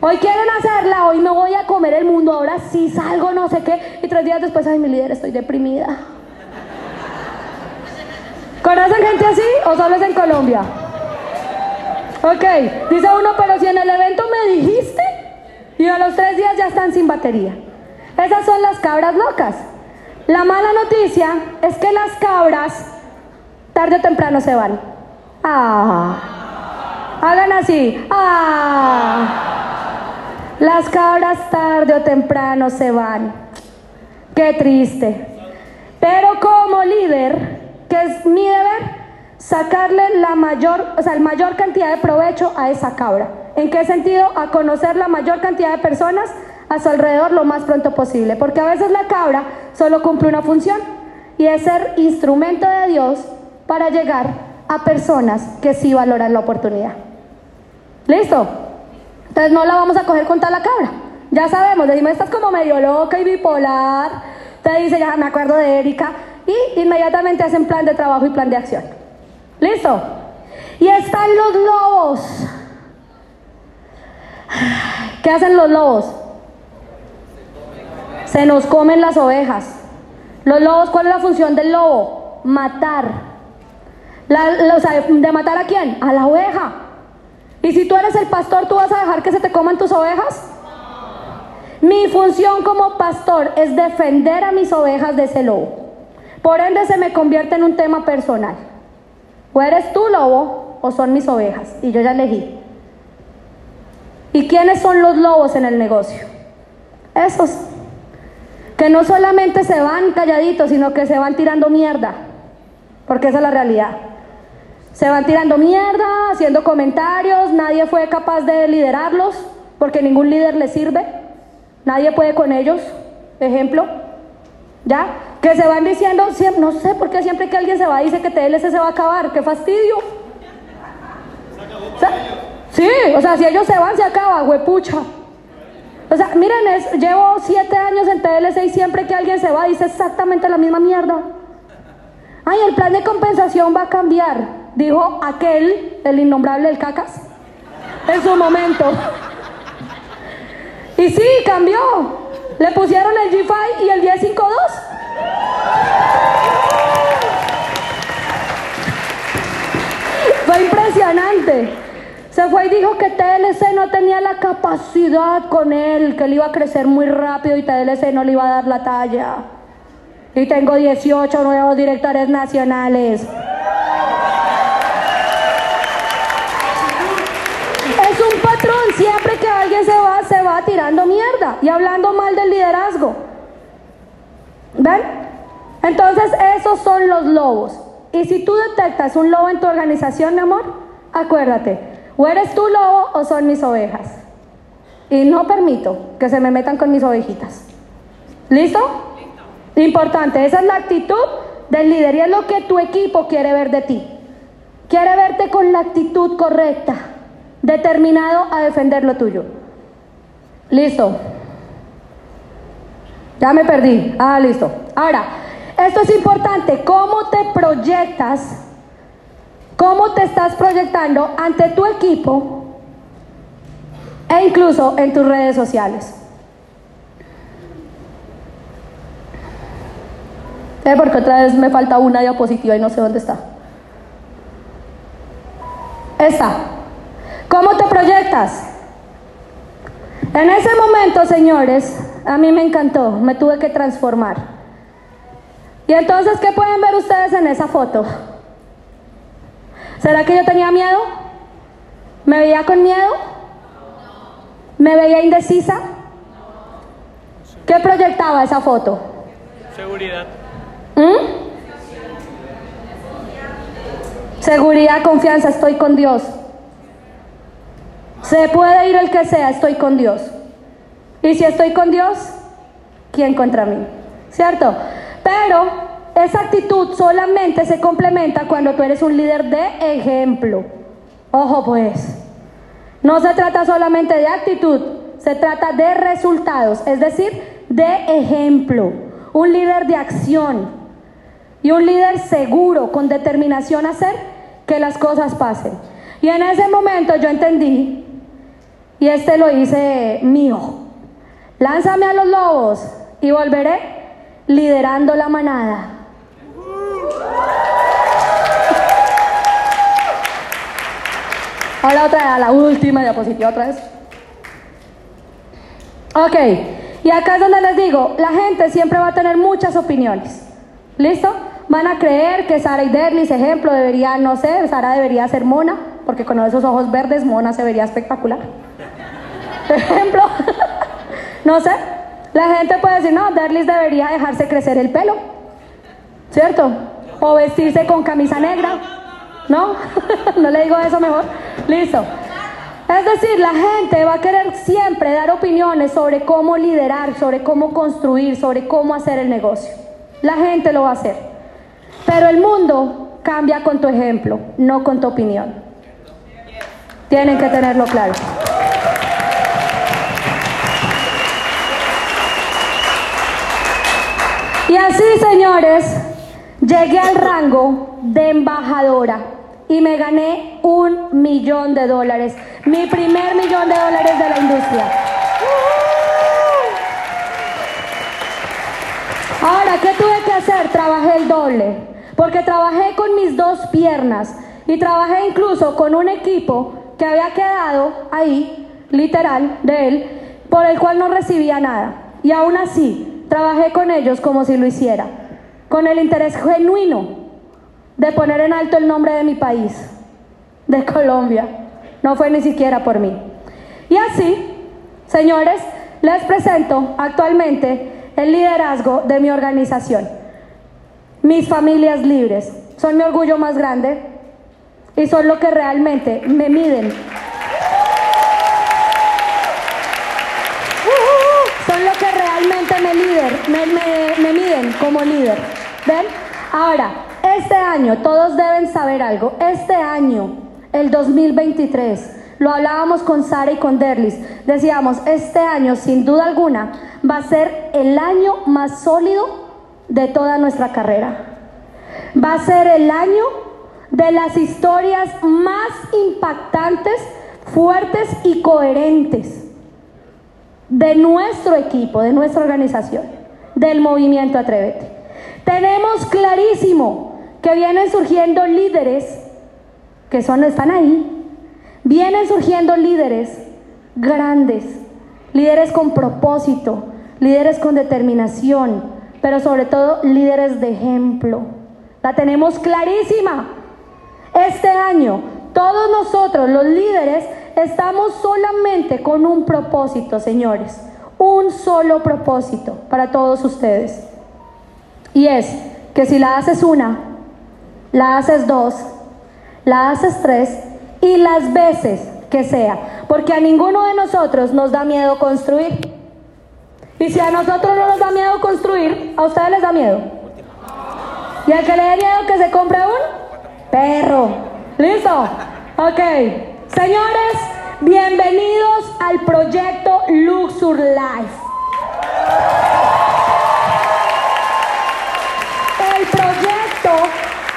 Hoy quieren hacerla, hoy me voy a comer el mundo, ahora sí salgo, no sé qué, y tres días después, ay, mi líder, estoy deprimida. ¿Conocen gente así o solo es en Colombia? Ok, dice uno, pero si en el evento me dijiste, y a los tres días ya están sin batería. Esas son las cabras locas. La mala noticia es que las cabras tarde o temprano se van. Ah. Hagan así. Ah. Las cabras tarde o temprano se van. Qué triste. Pero como líder, que es mi deber, sacarle la mayor, o sea, la mayor cantidad de provecho a esa cabra. ¿En qué sentido? A conocer la mayor cantidad de personas a su alrededor lo más pronto posible. Porque a veces la cabra solo cumple una función y es ser instrumento de Dios para llegar a personas que sí valoran la oportunidad. ¿Listo? Entonces no la vamos a coger con tal la cabra. Ya sabemos, decimos, estás como medio loca y bipolar. Te dice, ya me acuerdo de Erika. Y inmediatamente hacen plan de trabajo y plan de acción. ¿Listo? Y están los lobos. ¿Qué hacen los lobos? Se nos comen las ovejas. Los lobos, ¿cuál es la función del lobo? Matar. ¿De matar a quién? A la oveja. Y si tú eres el pastor, ¿tú vas a dejar que se te coman tus ovejas? Mi función como pastor es defender a mis ovejas de ese lobo. Por ende se me convierte en un tema personal. O eres tú lobo o son mis ovejas. Y yo ya elegí. ¿Y quiénes son los lobos en el negocio? Esos. Que no solamente se van calladitos, sino que se van tirando mierda. Porque esa es la realidad. Se van tirando mierda, haciendo comentarios, nadie fue capaz de liderarlos, porque ningún líder les sirve. Nadie puede con ellos. Ejemplo. ¿Ya? Que se van diciendo, no sé por qué siempre que alguien se va dice que TLC se va a acabar. ¡Qué fastidio! Sí, o sea, si ellos se van, se acaba, huepucha. O sea, miren, llevo siete años en TLC y siempre que alguien se va dice exactamente la misma mierda. Ay, el plan de compensación va a cambiar, dijo aquel, el innombrable del cacas, en su momento. Y sí, cambió. Le pusieron el G5 y el 1052. Fue impresionante. Se fue y dijo que TLC no tenía la capacidad con él, que él iba a crecer muy rápido y TLC no le iba a dar la talla. Y tengo 18 nuevos directores nacionales. Es un patrón, siempre que alguien se va, se va tirando mierda y hablando mal del liderazgo. ¿Ven? Entonces esos son los lobos. Y si tú detectas un lobo en tu organización, mi amor, acuérdate, o eres tú lobo o son mis ovejas. Y no permito que se me metan con mis ovejitas. ¿Listo? Importante, esa es la actitud del líder y es lo que tu equipo quiere ver de ti. Quiere verte con la actitud correcta, determinado a defender lo tuyo. Listo. Ya me perdí. Ah, listo. Ahora, esto es importante. ¿Cómo te proyectas? ¿Cómo te estás proyectando ante tu equipo e incluso en tus redes sociales? Eh, porque otra vez me falta una diapositiva y no sé dónde está. Esta. ¿Cómo te proyectas? En ese momento, señores, a mí me encantó, me tuve que transformar. Y entonces, ¿qué pueden ver ustedes en esa foto? ¿Será que yo tenía miedo? ¿Me veía con miedo? ¿Me veía indecisa? ¿Qué proyectaba esa foto? Seguridad. ¿Mm? Seguridad, confianza, estoy con Dios. Se puede ir el que sea, estoy con Dios. Y si estoy con Dios, ¿quién contra mí? ¿Cierto? Pero esa actitud solamente se complementa cuando tú eres un líder de ejemplo. Ojo pues, no se trata solamente de actitud, se trata de resultados, es decir, de ejemplo. Un líder de acción y un líder seguro, con determinación a hacer que las cosas pasen. Y en ese momento yo entendí, y este lo hice mío, lánzame a los lobos y volveré liderando la manada. Ahora otra, la última diapositiva otra vez. Ok, y acá es donde les digo, la gente siempre va a tener muchas opiniones. ¿Listo? Van a creer que Sara y Derlis, ejemplo, debería, no sé, Sara debería ser mona, porque con esos ojos verdes, mona se vería espectacular. Ejemplo, no sé, la gente puede decir, no, Derlis debería dejarse crecer el pelo, ¿cierto? O vestirse con camisa negra, ¿no? no le digo eso mejor. Listo. Es decir, la gente va a querer siempre dar opiniones sobre cómo liderar, sobre cómo construir, sobre cómo hacer el negocio. La gente lo va a hacer. Pero el mundo cambia con tu ejemplo, no con tu opinión. Tienen que tenerlo claro. Y así, señores, llegué al rango de embajadora y me gané un millón de dólares. Mi primer millón de dólares de la industria. Ahora, ¿qué tuve que hacer? Trabajé el doble. Porque trabajé con mis dos piernas y trabajé incluso con un equipo que había quedado ahí, literal, de él, por el cual no recibía nada. Y aún así, trabajé con ellos como si lo hiciera, con el interés genuino de poner en alto el nombre de mi país, de Colombia. No fue ni siquiera por mí. Y así, señores, les presento actualmente el liderazgo de mi organización. Mis familias libres son mi orgullo más grande y son lo que realmente me miden. Son lo que realmente me, líder, me, miden como líder. ¿Ven? Ahora, este año, todos deben saber algo, este año, el 2023, lo hablábamos con Sara y con Derlis, decíamos, este año sin duda alguna va a ser el año más sólido de toda nuestra carrera. Va a ser el año de las historias más impactantes, fuertes y coherentes de nuestro equipo, de nuestra organización, del movimiento Atrévete. Tenemos clarísimo que vienen surgiendo líderes que son, están ahí, vienen surgiendo líderes grandes, líderes con propósito, líderes con determinación, pero sobre todo líderes de ejemplo. La tenemos clarísima. Este año, todos nosotros, los líderes, estamos solamente con un propósito, señores. Un solo propósito para todos ustedes. Y es que si la haces una, la haces dos, la haces tres y las veces que sea. Porque a ninguno de nosotros nos da miedo construir. Y si a nosotros no nos da miedo construir, ¿a ustedes les da miedo? ¿Y al que le dé miedo que se compre un perro? ¿Listo? Ok. Señores, bienvenidos al proyecto Luxur Life. El proyecto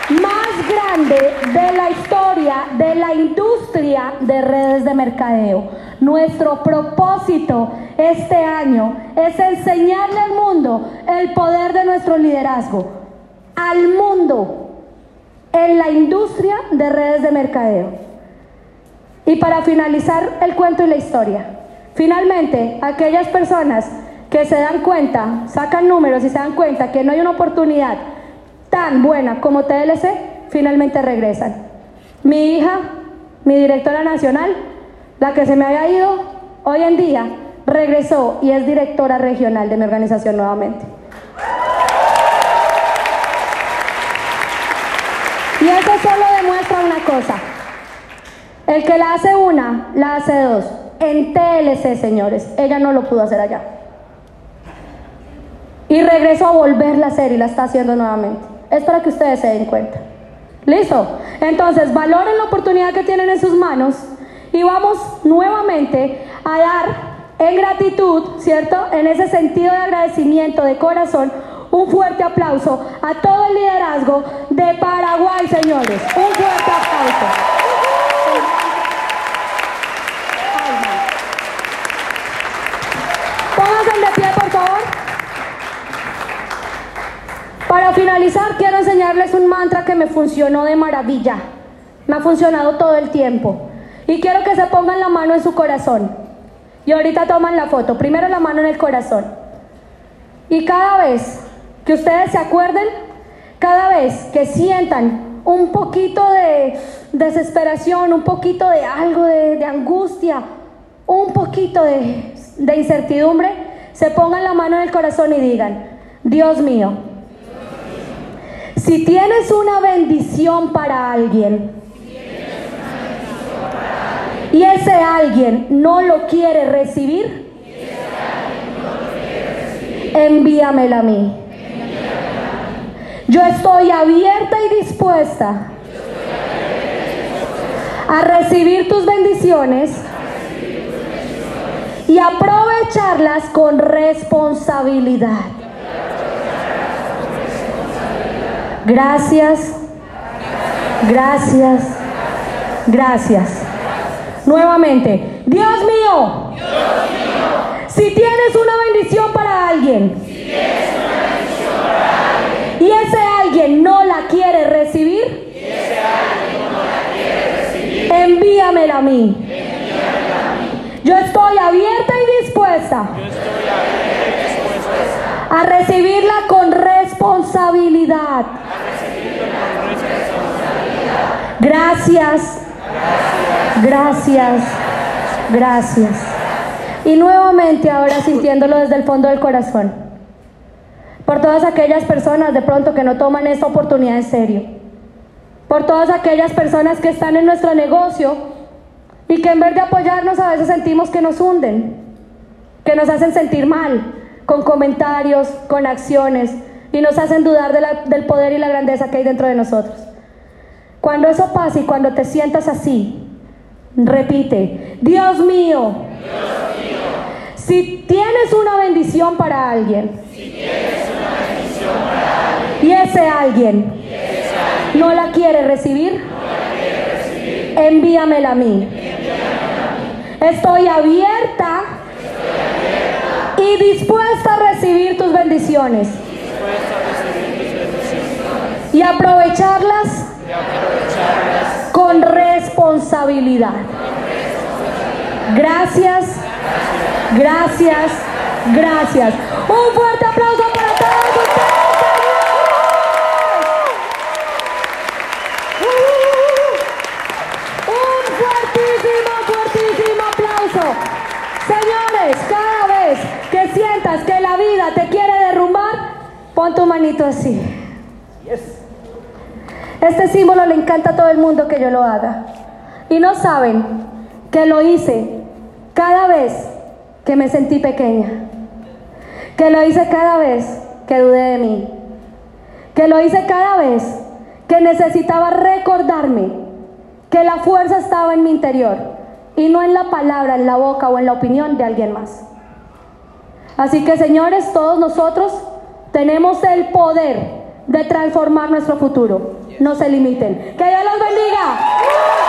más de la historia de la industria de redes de mercadeo. Nuestro propósito este año es enseñarle al mundo el poder de nuestro liderazgo. Al mundo en la industria de redes de mercadeo. Y para finalizar el cuento y la historia, finalmente aquellas personas que se dan cuenta, sacan números y se dan cuenta que no hay una oportunidad tan buena como TLC, finalmente regresan. Mi hija, mi directora nacional, la que se me había ido, hoy en día regresó y es directora regional de mi organización nuevamente. Y eso solo demuestra una cosa. El que la hace una, la hace dos. En TLC, señores, ella no lo pudo hacer allá. Y regresó a volverla a hacer y la está haciendo nuevamente. Es para que ustedes se den cuenta. ¿Listo? Entonces, valoren la oportunidad que tienen en sus manos y vamos nuevamente a dar en gratitud, ¿cierto? En ese sentido de agradecimiento de corazón, un fuerte aplauso a todo el liderazgo de Paraguay, señores. Un fuerte aplauso. Pónganse de pie, Para finalizar, quiero enseñarles un mantra que me funcionó de maravilla. Me ha funcionado todo el tiempo. Y quiero que se pongan la mano en su corazón. Y ahorita toman la foto. Primero la mano en el corazón. Y cada vez que ustedes se acuerden, cada vez que sientan un poquito de desesperación, un poquito de algo de, angustia, un poquito de incertidumbre, se pongan la mano en el corazón y digan, Dios mío, si tienes una bendición para alguien y ese alguien no lo quiere recibir, envíamela a mí. Yo estoy abierta y dispuesta a recibir tus bendiciones y aprovecharlas con responsabilidad. Gracias, gracias, gracias. Nuevamente, Dios mío, si tienes una bendición para alguien, y ese alguien no la quiere recibir, envíamela a mí. Yo estoy abierta y dispuesta a recibirla con responsabilidad. Gracias, gracias, gracias. Y nuevamente ahora sintiéndolo desde el fondo del corazón. Por todas aquellas personas de pronto que no toman esta oportunidad en serio. Por todas aquellas personas que están en nuestro negocio y que en vez de apoyarnos a veces sentimos que nos hunden, que nos hacen sentir mal con comentarios, con acciones y nos hacen dudar del poder y la grandeza que hay dentro de nosotros. Cuando eso pasa y cuando te sientas así, repite, Dios mío, si tienes una bendición para alguien, y ese alguien no la quiere recibir, envíamela a mí. Estoy abierta y dispuesta a recibir tus bendiciones y aprovecharlas con responsabilidad. Gracias, gracias, gracias. Un fuerte aplauso para todos ustedes. Un fuertísimo, fuertísimo aplauso. Señores, cada vez que sientas que la vida te quiere derrumbar, pon tu manito así. Este símbolo le encanta a todo el mundo que yo lo haga. Y no saben que lo hice cada vez que me sentí pequeña. que lo hice cada vez que dudé de mí, que lo hice cada vez que necesitaba recordarme que la fuerza estaba en mi interior y no en la palabra, en la boca o en la opinión de alguien más. Así que señores, todos nosotros tenemos el poder de transformar nuestro futuro. No se limiten. Que Dios los bendiga.